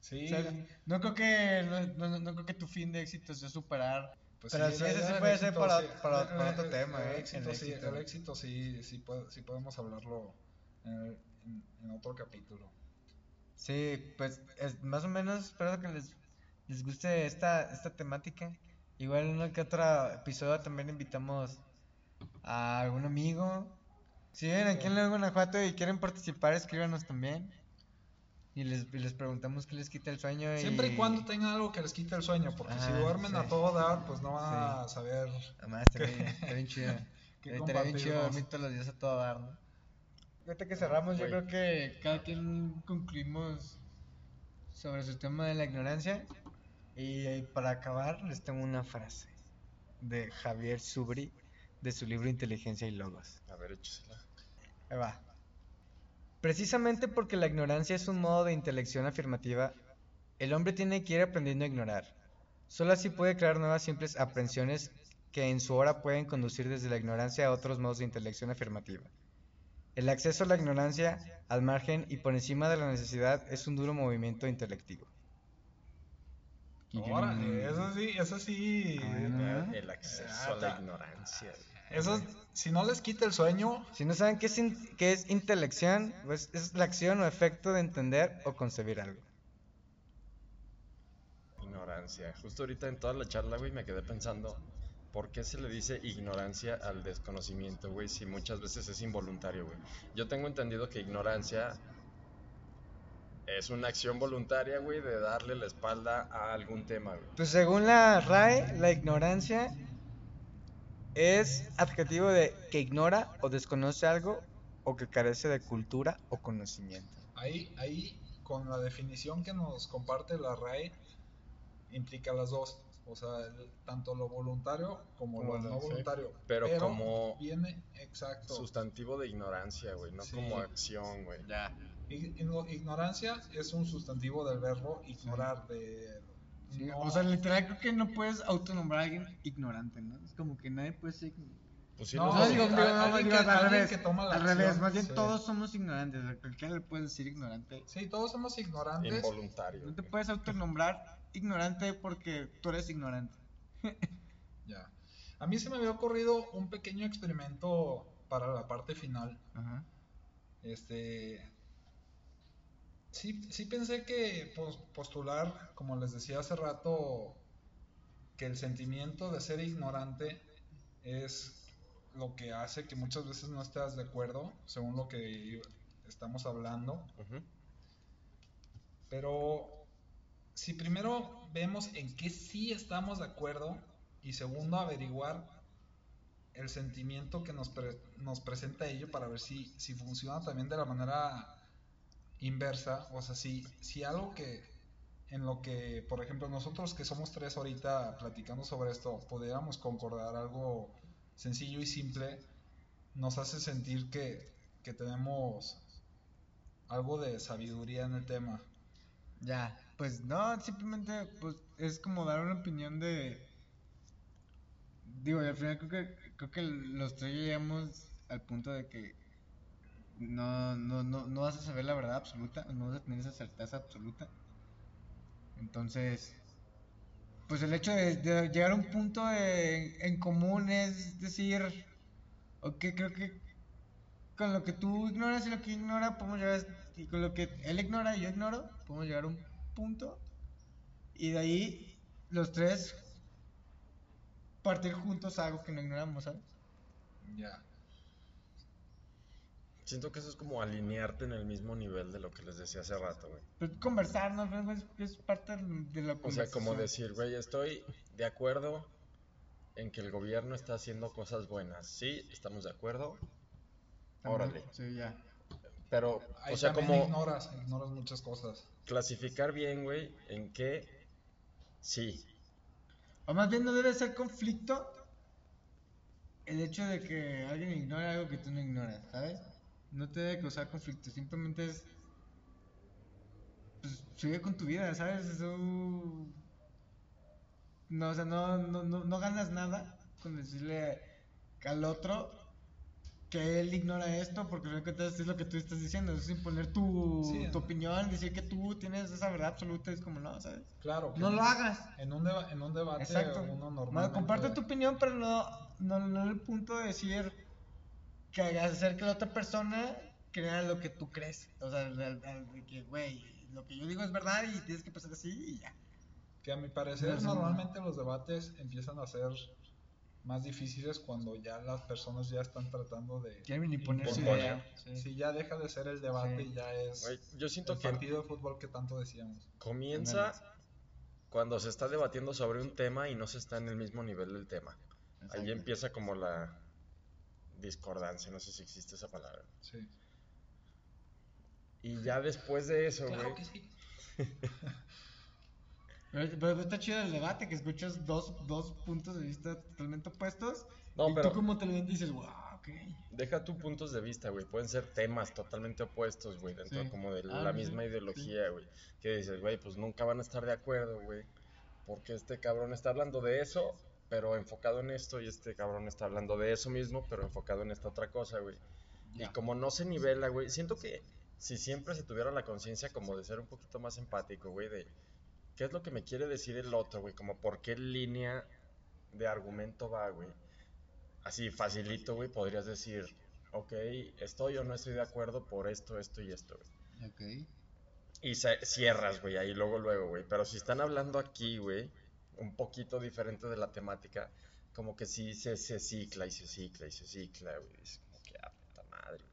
Sí, O sea, no creo que no, no- no creo que tu fin de éxito sea superar. pues pero sí, ese idea sí puede ser para- sí, para- el- para otro el- tema, ¿eh? éxito, El sí, éxito. sí, sí, puede- sí podemos hablarlo en, el- en- en otro capítulo. Sí, pues es, más o menos espero que les, les guste esta, esta temática. Igual en uno que otro episodio también invitamos a algún amigo. Si viven aquí en León, Guanajuato y quieren participar, escríbanos también. Y les, y les preguntamos qué les quita el sueño. Siempre y cuando tengan algo que les quite el sueño, porque si Ah, duermen sí. a todo dar, pues no van a saber. Además, está bien, está bien chido. ¿Qué Estaría bien chido dormir todos los días a todo dar, ¿no? Ahorita que cerramos, yo creo que cada quien concluimos sobre su tema de la ignorancia. Y para acabar, les tengo una frase de Javier Subri de su libro Inteligencia y Logos. A ver, échasela. Ahí va. Precisamente porque la ignorancia es un modo de intelección afirmativa, el hombre tiene que ir aprendiendo a ignorar. Solo así puede crear nuevas simples aprensiones que en su hora pueden conducir desde la ignorancia a otros modos de intelección afirmativa. El acceso a la ignorancia, al margen y por encima de la necesidad, es un duro movimiento intelectivo. Órale, eso sí, eso sí. Ah. El acceso Ah, a la ta- ignorancia. Eso, si no les quita el sueño, Si no saben qué es, in- qué es intelección, pues es la acción o efecto de entender o concebir algo. Ignorancia. Justo ahorita en toda la charla, güey, me quedé pensando, ¿por qué se le dice ignorancia al desconocimiento, güey? Si muchas veces es involuntario, güey. Yo tengo entendido que ignorancia es una acción voluntaria, güey, de darle la espalda a algún tema, güey. Pues según la RAE, la ignorancia es adjetivo de que ignora o desconoce algo o que carece de cultura o conocimiento. ahí, ahí con la definición que nos comparte la RAE, implica las dos. O sea, el- tanto lo voluntario como, Como lo no sí. voluntario. Pero como- Viene, exacto. Sustantivo de ignorancia, güey, no Sí. como acción, güey. Ya. Ig- igno- Ignorancia es un sustantivo del verbo ignorar, de... Sí, no- O sea, literal creo que no puedes autonombrar a alguien ignorante, ¿no? Es como que nadie puede ser. Pues sí, No, No, digo, no, al revés. que toma la al revés, acción, más bien sí. todos somos ignorantes. A cualquiera le puedes decir ignorante. Sí, todos somos ignorantes. involuntario. No te puedes autonombrar ignorante porque tú eres ignorante. Ya. A mí se me había ocurrido un pequeño experimento para la parte final. Ajá. Este. Sí, sí pensé que pos- postular, como les decía hace rato, que el sentimiento de ser ignorante es lo que hace que muchas veces no estés de acuerdo, según lo que estamos hablando. Pero si primero vemos en qué sí estamos de acuerdo y segundo averiguar el sentimiento que nos, pre- nos presenta ello para ver si, si funciona también de la manera inversa, o sea, si, si algo que en lo que, por ejemplo, nosotros que somos tres ahorita platicando sobre esto, pudiéramos concordar algo sencillo y simple, nos hace sentir que, que tenemos algo de sabiduría en el tema. Ya, pues no, simplemente pues es como dar una opinión de digo, y al final creo que creo que los tres llegamos al punto de que no no no no vas a saber la verdad absoluta, no vas a tener esa certeza absoluta. Entonces, pues el hecho de, llegar a un punto de- en común es decir, ok, creo que con lo que tú ignoras y lo que ignora, podemos llegar y con lo que él ignora y yo ignoro, podemos llegar a un punto y de ahí los tres partir juntos a algo que no ignoramos, ¿sabes? Ya. Siento que eso es como alinearte en el mismo nivel de lo que les decía hace rato, güey. Pues conversar, ¿no? Es, es parte de la O sea, como decir, güey, estoy de acuerdo en que el gobierno está haciendo cosas buenas. Sí, estamos de acuerdo. También, Órale. Sí, ya. Pero, Ahí o sea, como ignoras, ignoras muchas cosas. clasificar bien, güey, en qué sí. O más bien no debe ser conflicto el hecho de que alguien ignore algo que tú no ignoras, ¿sabes? No te debe causar conflicto, simplemente es. Pues sigue con tu vida, ¿sabes? Eso. No, o sea, no, no, no, no ganas nada con decirle al otro que él ignora esto, porque es lo que tú estás diciendo, es imponer tu, Sí. tu opinión, decir que tú tienes esa verdad absoluta, es como no, ¿sabes? Claro. No lo hagas. En un, deba- en un debate Exacto. uno No, normalmente... comparte tu opinión, pero no, no, no el punto de decir que hagas hacer que la otra persona crea lo que tú crees. O sea, que, güey, lo que yo digo es verdad y tienes que pensar así y ya. Que a mi parecer No, normalmente los debates empiezan a ser más difíciles cuando ya las personas ya están tratando de... Quieren su Imponer. idea. Sí. Si ya deja de ser el debate Sí. y ya es yo siento el que partido de fútbol que tanto decíamos. comienza cuando se está debatiendo sobre un tema y no se está en el mismo nivel del tema. Ahí empieza como la discordancia, no sé si existe esa palabra. Sí. Y ya después de eso, güey. Claro que sí. Pero, pero está chido el debate, que escuchas dos, dos puntos de vista totalmente opuestos. No, y pero tú como te lo dices, wow, ok. deja tus puntos de vista, güey. Pueden ser temas totalmente opuestos, güey, dentro Sí. como de Ah, la sí, misma ideología, güey. Que dices, güey, pues nunca van a estar de acuerdo, güey. Porque este cabrón está hablando de eso, pero enfocado en esto, y este cabrón está hablando de eso mismo, pero enfocado en esta otra cosa, güey. Y como no se nivela, güey, siento que si siempre se tuviera la conciencia como de ser un poquito más empático, güey, de qué es lo que me quiere decir el otro, güey, como por qué línea de argumento va, güey. Así facilito, güey, podrías decir, ok, estoy o no estoy de acuerdo por esto, esto y esto, güey. Ok. Y se- cierras, güey, ahí luego, luego, güey. Pero si están hablando aquí, güey, un poquito diferente de la temática, como que sí se, se cicla y se cicla y se cicla, güey. Es como que, ah, puta madre.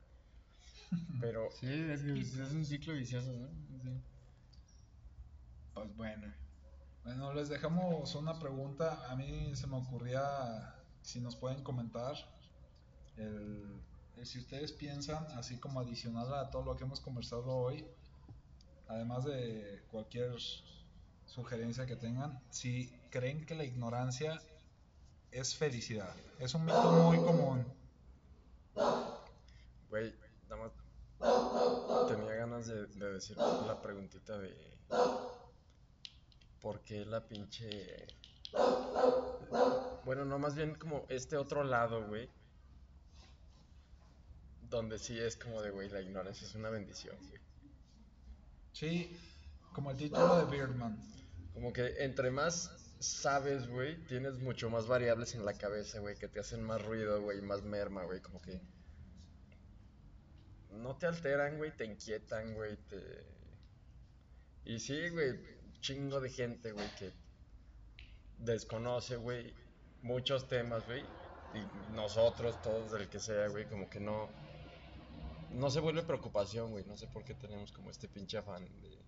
Pero, Sí, es, es un ciclo vicioso, ¿no? Sí. Pues bueno. Bueno, les dejamos una pregunta. A mí se me ocurría si nos pueden comentar el, si ustedes piensan, así como adicional a todo lo que hemos conversado hoy, además de cualquier sugerencia que tengan si creen que la ignorancia es felicidad. Es un mito muy común. Güey, nada más tenía ganas de decir la preguntita de por qué la pinche... Bueno, no, más bien como este otro lado, güey. Donde sí es como de, güey, la ignorancia es una bendición, güey. Sí, como el título de Birdman. Como que entre más sabes, güey, tienes mucho más variables en la cabeza, güey, que te hacen más ruido, güey, más merma, güey, como que no te alteran, güey, te inquietan, güey, te... Y sí, güey, chingo de gente, güey, que desconoce, güey, muchos temas, güey, y nosotros, todos del que sea, güey, como que no... No se vuelve preocupación, güey, no sé por qué tenemos como este pinche afán de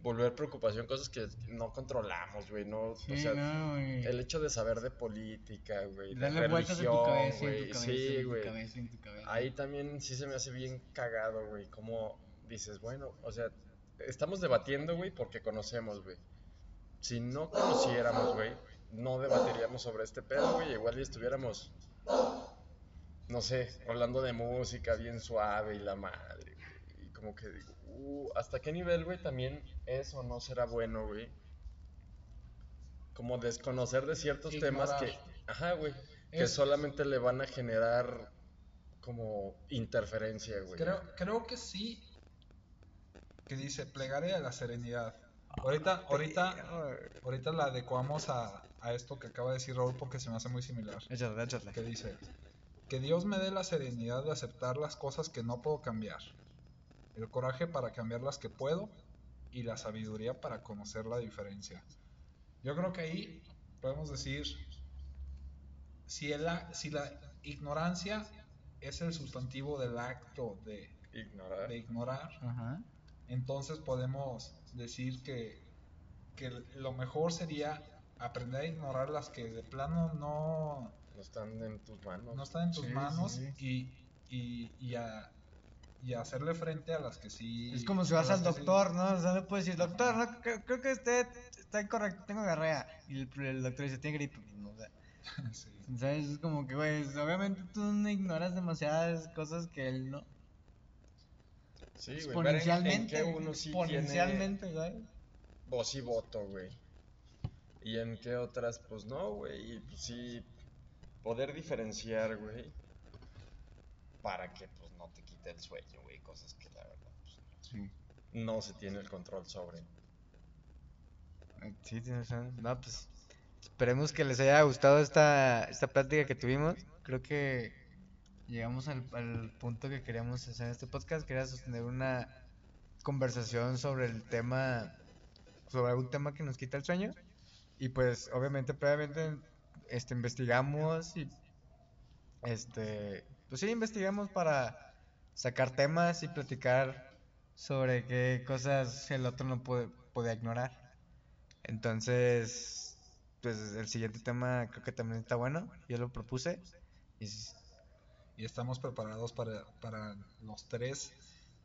volver preocupación, cosas que no controlamos, güey, no, o Sí, sea, no, el hecho de saber de política, güey, de religión, güey, sí, güey. Ahí también sí se me hace bien cagado, güey, como dices, bueno, o sea, estamos debatiendo, güey, porque conocemos, güey. Si no conociéramos, güey, no debatiríamos sobre este pedo, güey, igual y estuviéramos, no sé, hablando de música bien suave y la madre, güey, y como que digo, uh, ¿hasta qué nivel, güey, también eso no será bueno, güey? Como desconocer de ciertos temas que, ajá, güey, que Es- solamente le van a generar como interferencia, güey. Creo, creo que sí. Que dice, plegaria a la serenidad. Ahorita, ahorita, ahorita la adecuamos a, a esto que acaba de decir Raúl porque se me hace muy similar. Échale, échale. Que dice, que Dios me dé la serenidad de aceptar las cosas que no puedo cambiar. El coraje para cambiar las que puedo y la sabiduría para conocer la diferencia. Yo creo que ahí podemos decir, si, el a- si la ignorancia es el sustantivo del acto de, Ignorar. de ignorar, Ajá. Entonces podemos decir que, que lo mejor sería aprender a ignorar las que de plano no, No están en tus manos. no están en tus Sí, manos sí. Y, y, y, a, y a hacerle frente a las que sí. Es como si vas al sí- doctor, ¿no? O sea, le puedes decir, doctor, no, creo, creo que usted está incorrecto, tengo diarrea. Y el, el doctor dice, tiene gripe. No, o sea, Sí. ¿sabes? Es como que, güey, obviamente tú no ignoras demasiadas cosas que él no. Sí, güey. ver en- en Exponencialmente. qué uno sí tiene exponencialmente, ¿sabes? voz y voto, güey. Y en qué otras, pues no, güey. Y pues sí, poder diferenciar, güey. Para que, pues, no te quite el sueño, güey. Cosas que la verdad, pues, Sí. no se tiene el control sobre. Sí, tienes razón. No, pues esperemos que les haya gustado esta, esta plática que tuvimos. Creo que llegamos al, punto que queríamos hacer en este podcast, que era sostener una conversación sobre el tema, sobre algún tema que nos quita el sueño. Y pues obviamente previamente este, investigamos y este, pues sí, investigamos para sacar temas y platicar sobre qué cosas el otro no puede, podía ignorar. Entonces, pues el siguiente tema creo que también está bueno. Yo lo propuse. Y, Y estamos preparados para, para los tres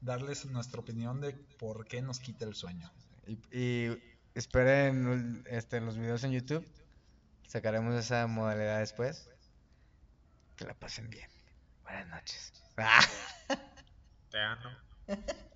darles nuestra opinión de por qué nos quita el sueño. y- y esperen este, los videos en YouTube. Sacaremos esa modalidad después. Que la pasen bien. Buenas noches. Te amo.